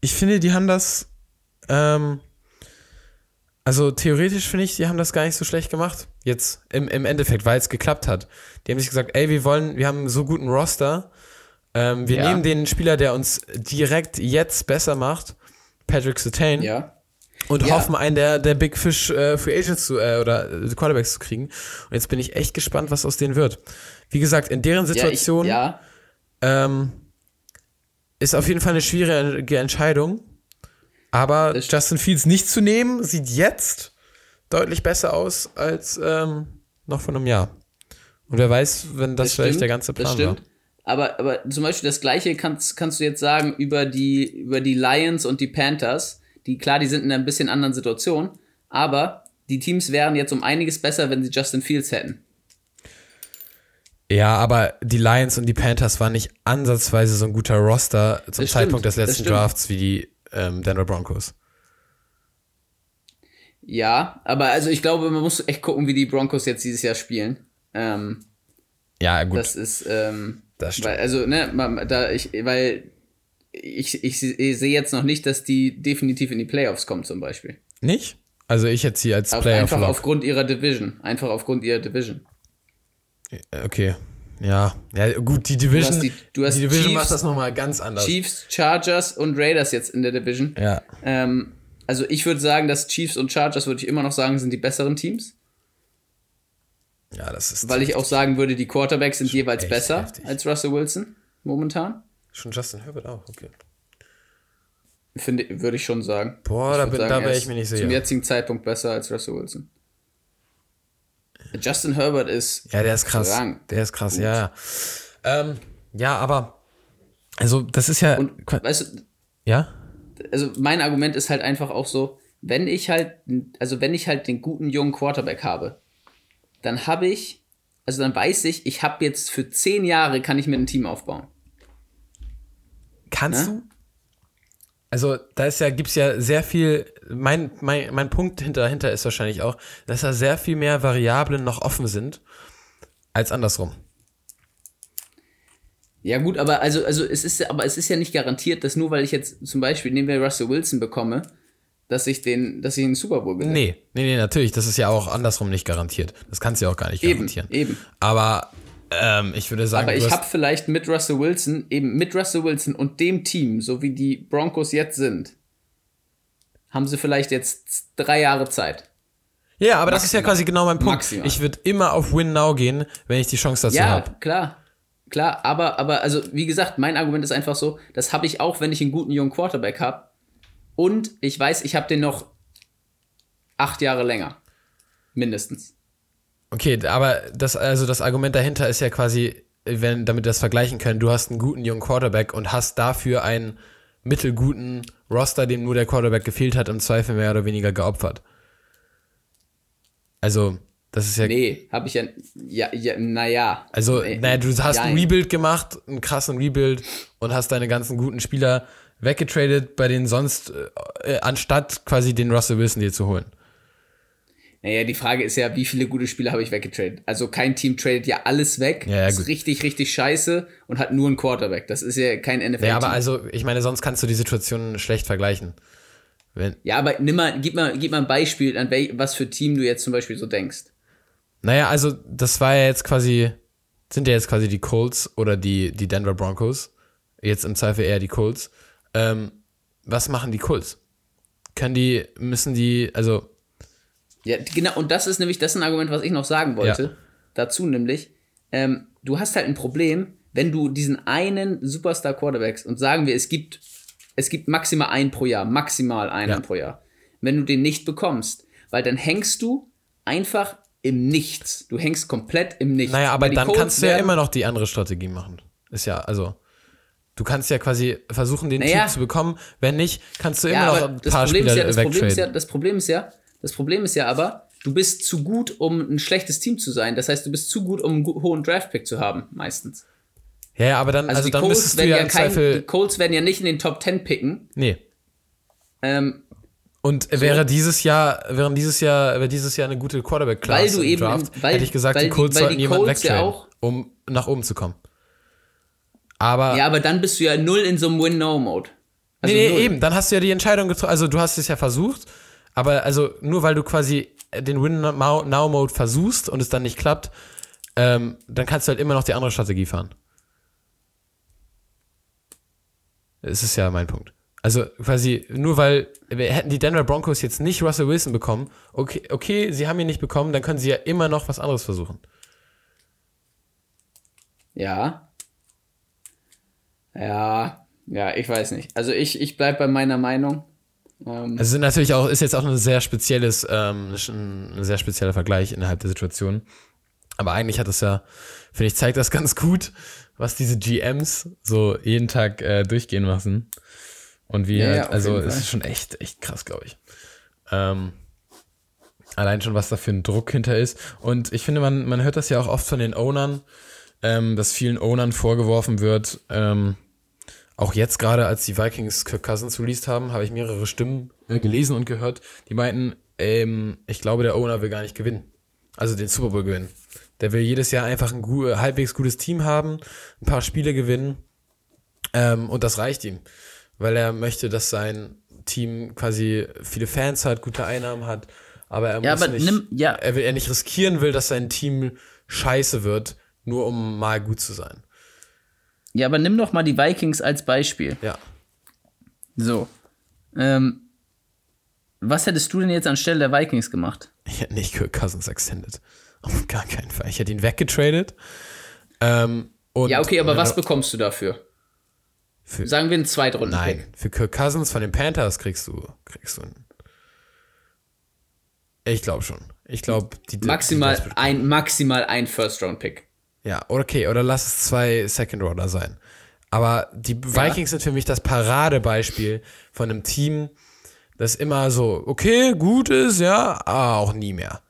ich finde, die haben das, ähm, also theoretisch finde ich, die haben das gar nicht so schlecht gemacht. Jetzt im, im Endeffekt, weil es geklappt hat. Die haben sich gesagt, ey, wir wollen, wir haben einen so guten Roster. Ähm, wir ja. nehmen den Spieler, der uns direkt jetzt besser macht, Patrick Sertain. Ja. und ja. hoffen, einen der, der Big Fish äh, Free Agents zu, äh, oder äh, Quarterbacks zu kriegen. Und jetzt bin ich echt gespannt, was aus denen wird. Wie gesagt, in deren Situation ja, ich. Ähm, ist auf jeden Fall eine schwierige Entscheidung. Aber Justin Fields nicht zu nehmen, sieht jetzt deutlich besser aus als ähm, noch vor einem Jahr. Und wer weiß, wenn das, das vielleicht der ganze Plan war. Aber, aber zum Beispiel das Gleiche kannst, kannst du jetzt sagen über die, über die Lions und die Panthers. Die, klar, die sind in einer bisschen anderen Situation, aber die Teams wären jetzt um einiges besser, wenn sie Justin Fields hätten. Ja, aber die Lions und die Panthers waren nicht ansatzweise so ein guter Roster zum das Zeitpunkt stimmt, des letzten Drafts wie die ähm, Denver Broncos. Ja, aber also ich glaube, man muss echt gucken, wie die Broncos jetzt dieses Jahr spielen. Ähm, ja, gut. Das ist, ähm, das stimmt. Weil, also, ne, da ich, weil ich, ich, ich sehe jetzt noch nicht, dass die definitiv in die Playoffs kommen, zum Beispiel. Nicht? Also ich hätte sie als Auf, Playoff. Einfach aufgrund ihrer Division. Einfach aufgrund ihrer Division. Okay. Ja, ja gut, die Division, du hast die, du hast die Division Chiefs, macht das nochmal ganz anders. Chiefs, Chargers und Raiders jetzt in der Division. Ja. Ähm, also ich würde sagen, dass Chiefs und Chargers, würde ich immer noch sagen, sind die besseren Teams. Ja, das ist. Weil ich auch sagen würde, die Quarterbacks sind jeweils besser heftig. als Russell Wilson momentan. Schon Justin Herbert auch, okay. Finde, würde ich schon sagen. Boah, da, da wäre ich mir nicht sicher. Zum jetzigen Zeitpunkt besser als Russell Wilson. Justin Herbert ist. Ja, der ist krass. Krank. Der ist krass, Gut. ja. Ähm, ja, aber. Also, das ist ja. Und, weißt du, ja? Also, mein Argument ist halt einfach auch so, wenn ich halt, also wenn ich halt den guten jungen Quarterback habe, dann habe ich, also dann weiß ich, ich habe jetzt für zehn Jahre kann ich mir ein Team aufbauen. Kannst ne? du? Also, da ist ja, gibt's ja sehr viel, mein, mein, mein Punkt hinter, ist wahrscheinlich auch, dass da sehr viel mehr Variablen noch offen sind, als andersrum. Ja, gut, aber also, also es ist, aber es ist ja nicht garantiert, dass nur weil ich jetzt zum Beispiel, nehmen wir Russell Wilson bekomme, dass ich den, dass ich einen Super Bowl gewinne. Nee, nee, nee, natürlich. Das ist ja auch andersrum nicht garantiert. Das kannst du ja auch gar nicht garantieren. Eben, eben. Aber ähm, ich würde sagen. Aber ich habe vielleicht mit Russell Wilson, eben mit Russell Wilson und dem Team, so wie die Broncos jetzt sind, haben sie vielleicht jetzt drei Jahre Zeit. Ja, aber Maximal. das ist ja quasi genau mein Punkt. Maximal. Ich würde immer auf Win Now gehen, wenn ich die Chance dazu habe. Ja, hab. klar. Klar, aber, aber, also, wie gesagt, mein Argument ist einfach so, das habe ich auch, wenn ich einen guten jungen Quarterback habe. Und ich weiß, ich habe den noch acht Jahre länger. Mindestens. Okay, aber das, also das Argument dahinter ist ja quasi, wenn, damit wir das vergleichen können, du hast einen guten jungen Quarterback und hast dafür einen mittelguten Roster, dem nur der Quarterback gefehlt hat, im Zweifel mehr oder weniger geopfert. Also, das ist ja. Nee, habe ich ja. Ja, ja naja. Also, nee, naja, du hast ja, ein Rebuild gemacht, einen krassen Rebuild und hast deine ganzen guten Spieler weggetradet, bei denen sonst, äh, anstatt quasi den Russell Wilson dir zu holen. Naja, die Frage ist ja, wie viele gute Spieler habe ich weggetradet? Also kein Team tradet ja alles weg. Ja, ja, ist richtig, richtig scheiße und hat nur einen Quarterback. Das ist ja kein NFL. -Team. Ja, aber also, ich meine, sonst kannst du die Situation schlecht vergleichen. Wenn ja, aber nimm mal, gib mal, gib mal ein Beispiel, an was für Team du jetzt zum Beispiel so denkst. Naja, also, das war ja jetzt quasi, sind ja jetzt quasi die Colts oder die, die Denver Broncos. Jetzt im Zweifel eher die Colts. Ähm, was machen die Colts? Können die, müssen die, also, ja, genau, und das ist nämlich das ist ein Argument, was ich noch sagen wollte. Ja. Dazu nämlich, ähm, du hast halt ein Problem, wenn du diesen einen Superstar Quarterbacks und sagen wir, es gibt, es gibt maximal einen pro Jahr, maximal einen ja. pro Jahr. Wenn du den nicht bekommst, weil dann hängst du einfach im Nichts. Du hängst komplett im Nichts. Naja, aber dann Codes kannst du ja immer noch die andere Strategie machen. Ist ja, also. Du kannst ja quasi versuchen, den naja. Typ zu bekommen. Wenn nicht, kannst du immer ja, noch ein paar Spieler ja, wegtraden. Ja, das Problem ist ja, das Problem ist ja aber, du bist zu gut, um ein schlechtes Team zu sein. Das heißt, du bist zu gut, um einen hohen Draftpick zu haben, meistens. Ja, ja aber dann, also, also dann Colts müsstest du ja, ja kein, Zweifel Die Colts werden ja nicht in den Top 10 picken. Nee. Ähm, und wäre so. dieses Jahr, wäre dieses Jahr, wäre dieses Jahr eine gute Quarterback-Class weil du eben, Draft, weil, hätte ich gesagt, weil die Colts sollten jemanden wegtraden, ja um nach oben zu kommen. Aber ja, aber dann bist du ja null in so einem Win-No-Mode. Also nee, nee, eben, dann hast du ja die Entscheidung getroffen, also du hast es ja versucht aber also nur weil du quasi den Win-Now-Mode versuchst und es dann nicht klappt, ähm, dann kannst du halt immer noch die andere Strategie fahren. Das ist ja mein Punkt. Also quasi nur weil hätten die Denver Broncos jetzt nicht Russell Wilson bekommen, okay, okay, sie haben ihn nicht bekommen, dann können sie ja immer noch was anderes versuchen. Ja. Ja, ja, ich weiß nicht. Also ich, ich bleib bei meiner Meinung. Ähm, es ist natürlich auch, ist jetzt auch ein sehr spezielles, ähm, ein sehr spezieller Vergleich innerhalb der Situation. Aber eigentlich hat es ja, finde ich, zeigt das ganz gut, was diese GMs so jeden Tag äh, durchgehen lassen. Und wie, ja, halt, ja, also es ist schon echt, echt krass, glaube ich. Ähm, allein schon, was da für ein Druck hinter ist. Und ich finde, man, man hört das ja auch oft von den Ownern, ähm, dass vielen Ownern vorgeworfen wird, ähm, auch jetzt gerade, als die Vikings Kirk Cousins released haben, habe ich mehrere Stimmen äh, gelesen und gehört, die meinten, ähm, ich glaube, der Owner will gar nicht gewinnen. Also den Super Bowl gewinnen. Der will jedes Jahr einfach ein gut, halbwegs gutes Team haben, ein paar Spiele gewinnen ähm, und das reicht ihm weil er möchte, dass sein Team quasi viele Fans hat, gute Einnahmen hat, aber er ja, muss aber nicht, nimm, ja. er will er nicht riskieren will, dass sein Team scheiße wird, nur um mal gut zu sein. Ja, aber nimm doch mal die Vikings als Beispiel. Ja. So. Ähm, was hättest du denn jetzt anstelle der Vikings gemacht? Ich hätte nicht Kirk Cousins extended. Auf gar keinen Fall. Ich hätte ihn weggetradet. Ähm, ja, okay, aber was bekommst du dafür? Für, Sagen wir einen Zweitrunden. Nein, für Kirk Cousins von den Panthers kriegst du, kriegst du einen. Ich glaube schon. Ich glaube, die maximal die ein maximal ein First Round Pick. Ja, okay, oder lass es zwei Second Rounder sein. Aber die Vikings ja. sind für mich das Paradebeispiel von einem Team, das immer so okay, gut ist, ja, aber auch nie mehr.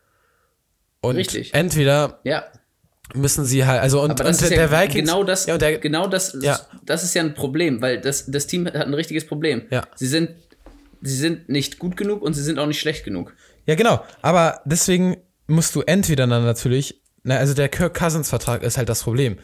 Und Richtig. entweder ja müssen sie halt, also und, und der ja Vikings. Genau das, ja, der, genau das, ja. das ist ja ein Problem, weil das, das Team hat ein richtiges Problem. Ja. Sie sind, sie sind nicht gut genug und sie sind auch nicht schlecht genug. Ja, genau. Aber deswegen musst du entweder dann natürlich, na, also der Kirk Cousins Vertrag ist halt das Problem.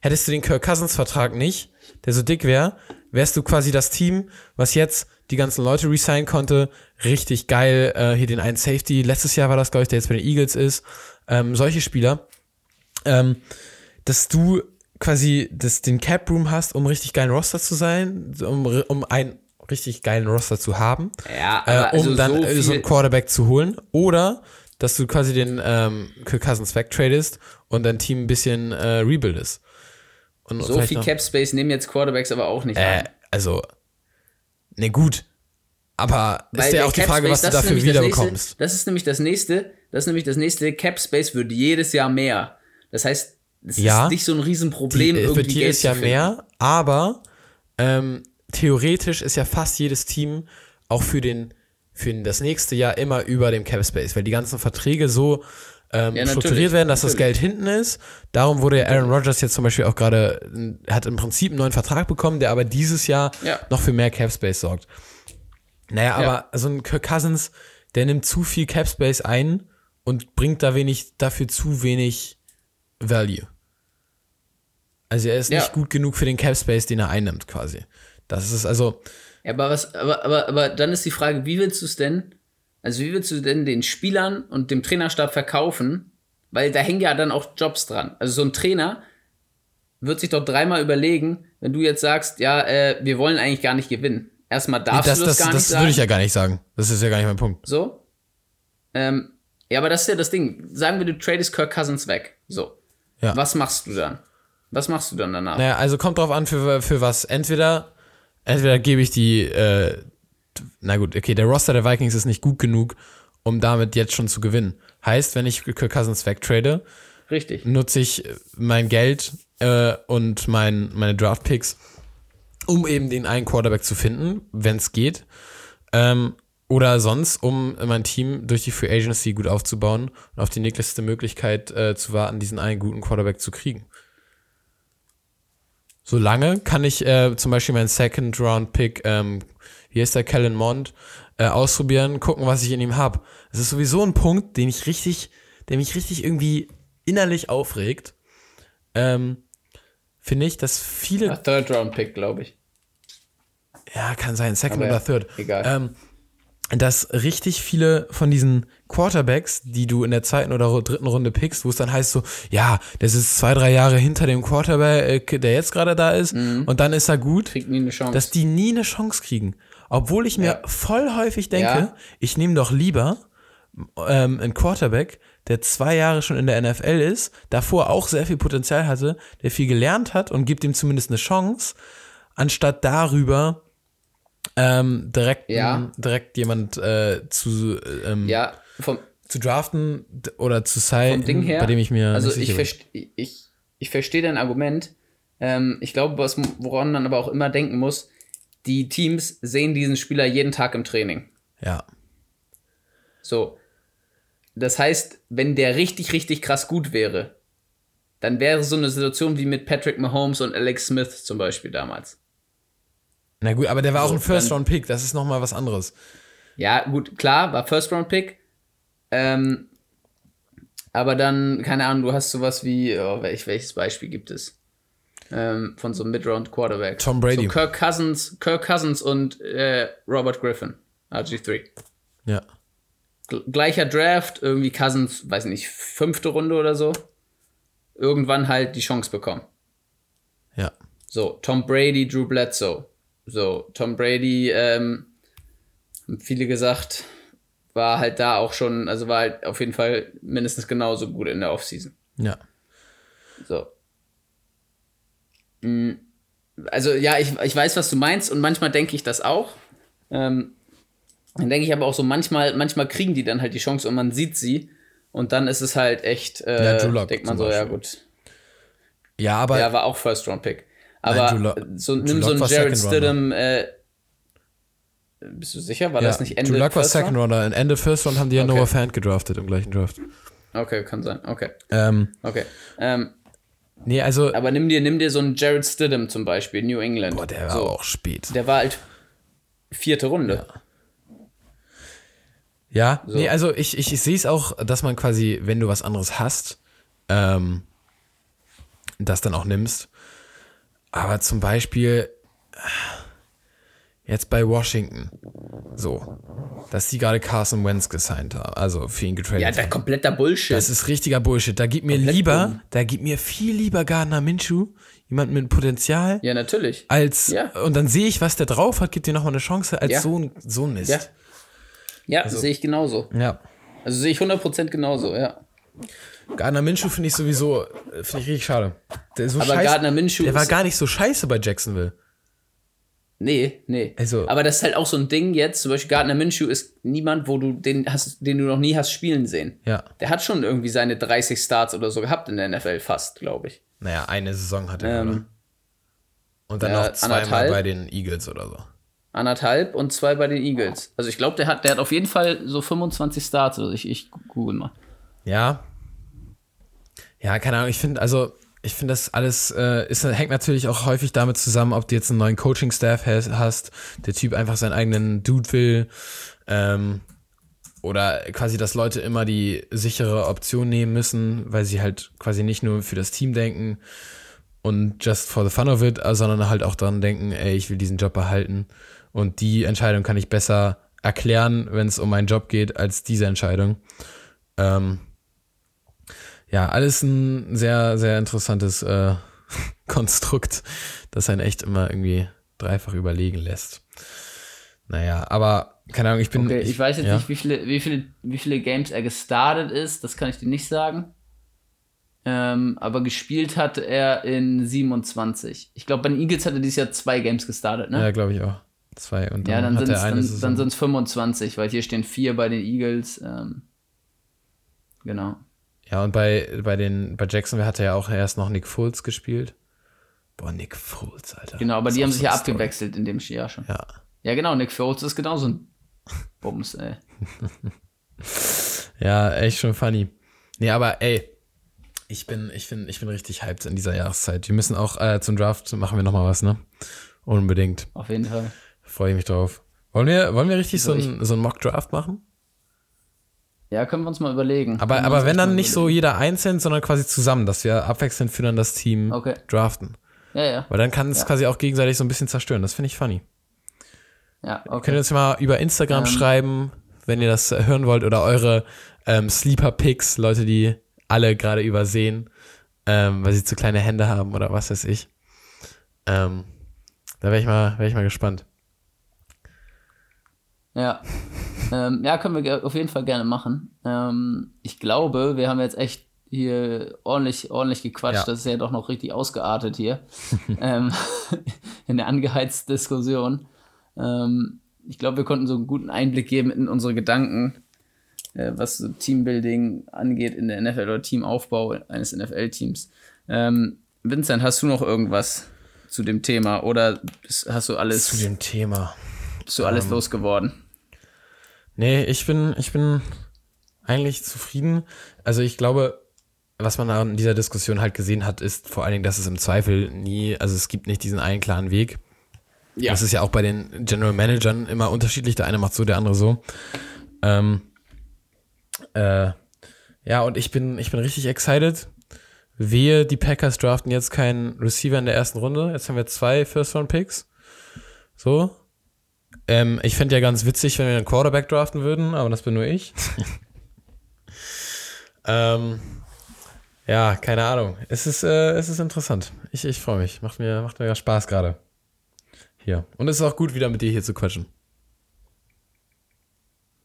Hättest du den Kirk Cousins Vertrag nicht, der so dick wäre, wärst du quasi das Team, was jetzt die ganzen Leute resignen konnte. Richtig geil. Äh, hier den einen Safety. Letztes Jahr war das, glaube ich, der jetzt bei den Eagles ist. Ähm, solche Spieler ähm, dass du quasi das, den Cap Room hast, um richtig geilen Roster zu sein, um, um einen richtig geilen Roster zu haben, ja, äh, um also dann so, so einen Quarterback zu holen. Oder dass du quasi den ähm, Kirk Cousins wegtradest und dein Team ein bisschen äh, rebuildest. Und so viel Cap Space nehmen jetzt Quarterbacks aber auch nicht äh, Also, ne gut. Aber Weil ist ja auch die Frage, was du dafür wieder bekommst. Das ist nämlich das nächste. Das ist nämlich das nächste. Cap Space wird jedes Jahr mehr. Das heißt, es ja, ist nicht so ein Riesenproblem, die, irgendwie. Für die ist ja mehr, aber ähm, theoretisch ist ja fast jedes Team auch für den für das nächste Jahr immer über dem Cap Space, weil die ganzen Verträge so ähm, ja, strukturiert werden, dass natürlich. das Geld hinten ist. Darum wurde ja Aaron Rodgers jetzt zum Beispiel auch gerade, hat im Prinzip einen neuen Vertrag bekommen, der aber dieses Jahr ja. noch für mehr Cap Space sorgt. Naja, aber ja. so ein Kirk Cousins, der nimmt zu viel Cap Space ein und bringt da wenig, dafür zu wenig Value. Also er ist nicht gut genug für den Cap Space, den er einnimmt, quasi. Das ist also. Ja, aber was, aber, aber, aber dann ist die Frage, wie willst du es denn, also wie willst du denn den Spielern und dem Trainerstab verkaufen? Weil da hängen ja dann auch Jobs dran. Also so ein Trainer wird sich doch dreimal überlegen, wenn du jetzt sagst, ja, äh, wir wollen eigentlich gar nicht gewinnen. Erstmal darfst das, du das, das gar das nicht Das würde ich ja gar nicht sagen. Das ist ja gar nicht mein Punkt. So? Ähm, ja, aber das ist ja das Ding. Sagen wir, du tradest Kirk Cousins weg. So. Ja. Was machst du dann? Was machst du dann danach? Naja, also kommt drauf an, für, für was. Entweder, entweder gebe ich die, äh, na gut, okay, der Roster der Vikings ist nicht gut genug, um damit jetzt schon zu gewinnen. Heißt, wenn ich Kirk Cousins wegtrade, Richtig. nutze ich mein Geld äh, und mein, meine Draft Picks, um eben den einen Quarterback zu finden, wenn es geht. Ähm, oder sonst, um mein Team durch die Free Agency gut aufzubauen und auf die nächste Möglichkeit äh, zu warten, diesen einen guten Quarterback zu kriegen. Solange kann ich äh, zum Beispiel meinen Second Round Pick, ähm, hier ist der Kellen Mond, äh, ausprobieren, gucken, was ich in ihm habe. Es ist sowieso ein Punkt, den ich richtig, der mich richtig irgendwie innerlich aufregt. Ähm, Finde ich, dass viele. A Third Round Pick, glaube ich. Ja, kann sein, Second Aber oder Third. Egal. Ähm, dass richtig viele von diesen Quarterbacks, die du in der zweiten oder dritten Runde pickst, wo es dann heißt so, ja, das ist zwei, drei Jahre hinter dem Quarterback, der jetzt gerade da ist, mhm. und dann ist er gut, dass die nie eine Chance kriegen. Obwohl ich mir ja. voll häufig denke, ja. ich nehme doch lieber ähm, einen Quarterback, der zwei Jahre schon in der NFL ist, davor auch sehr viel Potenzial hatte, der viel gelernt hat und gibt ihm zumindest eine Chance, anstatt darüber ähm, direkt, ja. direkt jemand äh, zu, ähm, ja, vom, zu draften oder zu sein, bei dem ich mir. Also ich, verste, ich, ich verstehe dein Argument. Ähm, ich glaube, was, woran man aber auch immer denken muss, die Teams sehen diesen Spieler jeden Tag im Training. Ja. So. Das heißt, wenn der richtig, richtig krass gut wäre, dann wäre so eine Situation wie mit Patrick Mahomes und Alex Smith zum Beispiel damals. Na gut, aber der war so, auch ein First-Round-Pick, das ist nochmal was anderes. Ja, gut, klar, war First-Round-Pick. Ähm, aber dann, keine Ahnung, du hast sowas wie, oh, welch, welches Beispiel gibt es? Ähm, von so einem Mid-Round-Quarterback. Tom Brady. So Kirk Cousins, Kirk Cousins und äh, Robert Griffin, RG3. Ja. Gleicher Draft, irgendwie Cousins, weiß nicht, fünfte Runde oder so. Irgendwann halt die Chance bekommen. Ja. So, Tom Brady, Drew Bledsoe. So, Tom Brady, ähm, haben viele gesagt, war halt da auch schon, also war halt auf jeden Fall mindestens genauso gut in der Offseason. Ja. So. Mm, also ja, ich, ich weiß, was du meinst und manchmal denke ich das auch. Ähm, dann denke ich aber auch so, manchmal, manchmal kriegen die dann halt die Chance und man sieht sie und dann ist es halt echt, äh, ja, denkt man so, Beispiel. ja gut. Ja, aber. Der war auch First Round Pick. Aber Nein, so, nimm so einen Jared Stidham. Äh, bist du sicher? War ja, das nicht Ende Drew Luck war Second Runner. In Ende First Round haben die ja okay. Noah Fant gedraftet im gleichen Draft. Okay, kann sein. Okay. Ähm, okay. Ähm, nee, also. Aber nimm dir, nimm dir so einen Jared Stidham zum Beispiel, New England. Boah, der war so. auch spät. Der war halt vierte Runde. Ja. Ja, so. nee, also ich, ich, ich sehe es auch, dass man quasi, wenn du was anderes hast, ähm, das dann auch nimmst. Aber zum Beispiel jetzt bei Washington, so, dass die gerade Carson Wentz gesigned haben, also für ihn getradet Ja, der kompletter Bullshit. Das ist richtiger Bullshit. Da gibt mir Komplett lieber, dumm. da gibt mir viel lieber Gardner Minshew, jemand mit Potenzial. Ja, natürlich. Als, ja. und dann sehe ich, was der drauf hat, gibt dir nochmal eine Chance, als ja. so, ein, so ein Mist. Ja, ja also, sehe ich genauso. Ja. Also sehe ich 100% genauso, ja. Gardner Minshew finde ich sowieso, äh, finde ich richtig schade. Der, so aber scheiße, Gardner Minshew der war gar nicht so scheiße bei Jacksonville. Nee, nee. Also, aber das ist halt auch so ein Ding jetzt. Zum Beispiel Gardner Minshew ist niemand, wo du den hast, den du noch nie hast spielen sehen. Ja. Der hat schon irgendwie seine 30 Starts oder so gehabt in der NFL fast, glaube ich. Naja, eine Saison hat er, ähm, oder? Und dann noch zweimal bei den Eagles oder so. Anderthalb und zwei bei den Eagles. Also ich glaube, der hat, der hat auf jeden Fall so 25 Starts. Also ich, ich google mal. Ja, ja, keine Ahnung, ich finde, also ich finde das alles äh, ist, hängt natürlich auch häufig damit zusammen, ob du jetzt einen neuen Coaching-Staff hast, der Typ einfach seinen eigenen Dude will, ähm, oder quasi, dass Leute immer die sichere Option nehmen müssen, weil sie halt quasi nicht nur für das Team denken und just for the fun of it, sondern halt auch daran denken, ey, ich will diesen Job behalten. Und die Entscheidung kann ich besser erklären, wenn es um meinen Job geht, als diese Entscheidung. Ähm, ja, alles ein sehr, sehr interessantes äh, Konstrukt, das einen echt immer irgendwie dreifach überlegen lässt. Naja, aber keine Ahnung, ich bin. Okay, ich, ich weiß jetzt ja. nicht, wie viele, wie, viele, wie viele Games er gestartet ist, das kann ich dir nicht sagen. Ähm, aber gespielt hat er in 27. Ich glaube, bei den Eagles hat er dieses Jahr zwei Games gestartet, ne? Ja, glaube ich auch. Zwei und dann ja, dann hat er eine dann, dann sind es 25, weil hier stehen vier bei den Eagles. Ähm, genau. Ja, und bei, bei, den, bei Jacksonville hat er ja auch erst noch Nick Foles gespielt. Boah, Nick Foles, Alter. Genau, aber die haben sich ja abgewechselt in dem Jahr schon. Ja. Ja, genau, Nick Foles ist genauso ein Bums, ey. ja, echt schon funny. Nee, aber ey, ich bin, ich bin, ich bin richtig hyped in dieser Jahreszeit. Wir müssen auch äh, zum Draft machen wir nochmal was, ne? Unbedingt. Auf jeden Fall. Freue ich mich drauf. Wollen wir, wollen wir richtig so, so ein, so ein Mock-Draft machen? Ja, können wir uns mal überlegen. Aber, aber wenn dann nicht so jeder einzeln, sondern quasi zusammen, dass wir abwechselnd für dann das Team okay. draften. Ja, ja. Weil dann kann es ja. quasi auch gegenseitig so ein bisschen zerstören. Das finde ich funny. Ja, okay. Könnt ihr uns mal über Instagram ähm. schreiben, wenn ihr das hören wollt, oder eure ähm, Sleeper-Picks, Leute, die alle gerade übersehen, ähm, weil sie zu kleine Hände haben oder was weiß ich. Ähm, da wäre ich, mal, wär ich mal gespannt. Ja. ähm, ja, können wir auf jeden Fall gerne machen. Ähm, ich glaube, wir haben jetzt echt hier ordentlich, ordentlich gequatscht. Ja. Das ist ja doch noch richtig ausgeartet hier. ähm, in der angeheizten Diskussion. Ähm, ich glaube, wir konnten so einen guten Einblick geben in unsere Gedanken, äh, was so Teambuilding angeht in der NFL oder Teamaufbau eines NFL-Teams. Ähm, Vincent, hast du noch irgendwas zu dem Thema oder hast du alles. Zu dem Thema. Bist du alles ähm, losgeworden? Nee, ich bin, ich bin eigentlich zufrieden. Also ich glaube, was man an dieser Diskussion halt gesehen hat, ist vor allen Dingen, dass es im Zweifel nie, also es gibt nicht diesen einen klaren Weg. Ja. Das ist ja auch bei den General Managern immer unterschiedlich. Der eine macht so, der andere so. Ähm, äh, ja, und ich bin, ich bin richtig excited. Wehe, die Packers draften jetzt keinen Receiver in der ersten Runde. Jetzt haben wir zwei First-Round-Picks. So. Ähm, ich fände ja ganz witzig, wenn wir einen Quarterback draften würden, aber das bin nur ich. ähm, ja, keine Ahnung. Es ist, äh, es ist interessant. Ich, ich freue mich. Macht mir, macht mir ja Spaß gerade. Hier. Und es ist auch gut, wieder mit dir hier zu quatschen.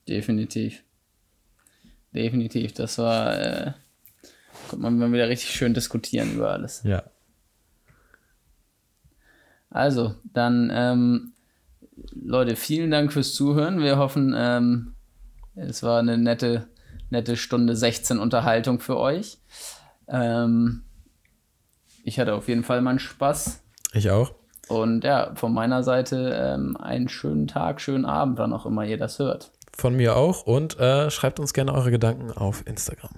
Definitiv. Definitiv. Das war, äh, konnte man wieder richtig schön diskutieren über alles. Ja. Also, dann, ähm, Leute, vielen Dank fürs Zuhören. Wir hoffen, ähm, es war eine nette, nette Stunde 16 Unterhaltung für euch. Ähm, ich hatte auf jeden Fall meinen Spaß. Ich auch. Und ja, von meiner Seite ähm, einen schönen Tag, schönen Abend, wann auch immer ihr das hört. Von mir auch und äh, schreibt uns gerne eure Gedanken auf Instagram.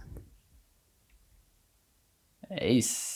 Ace.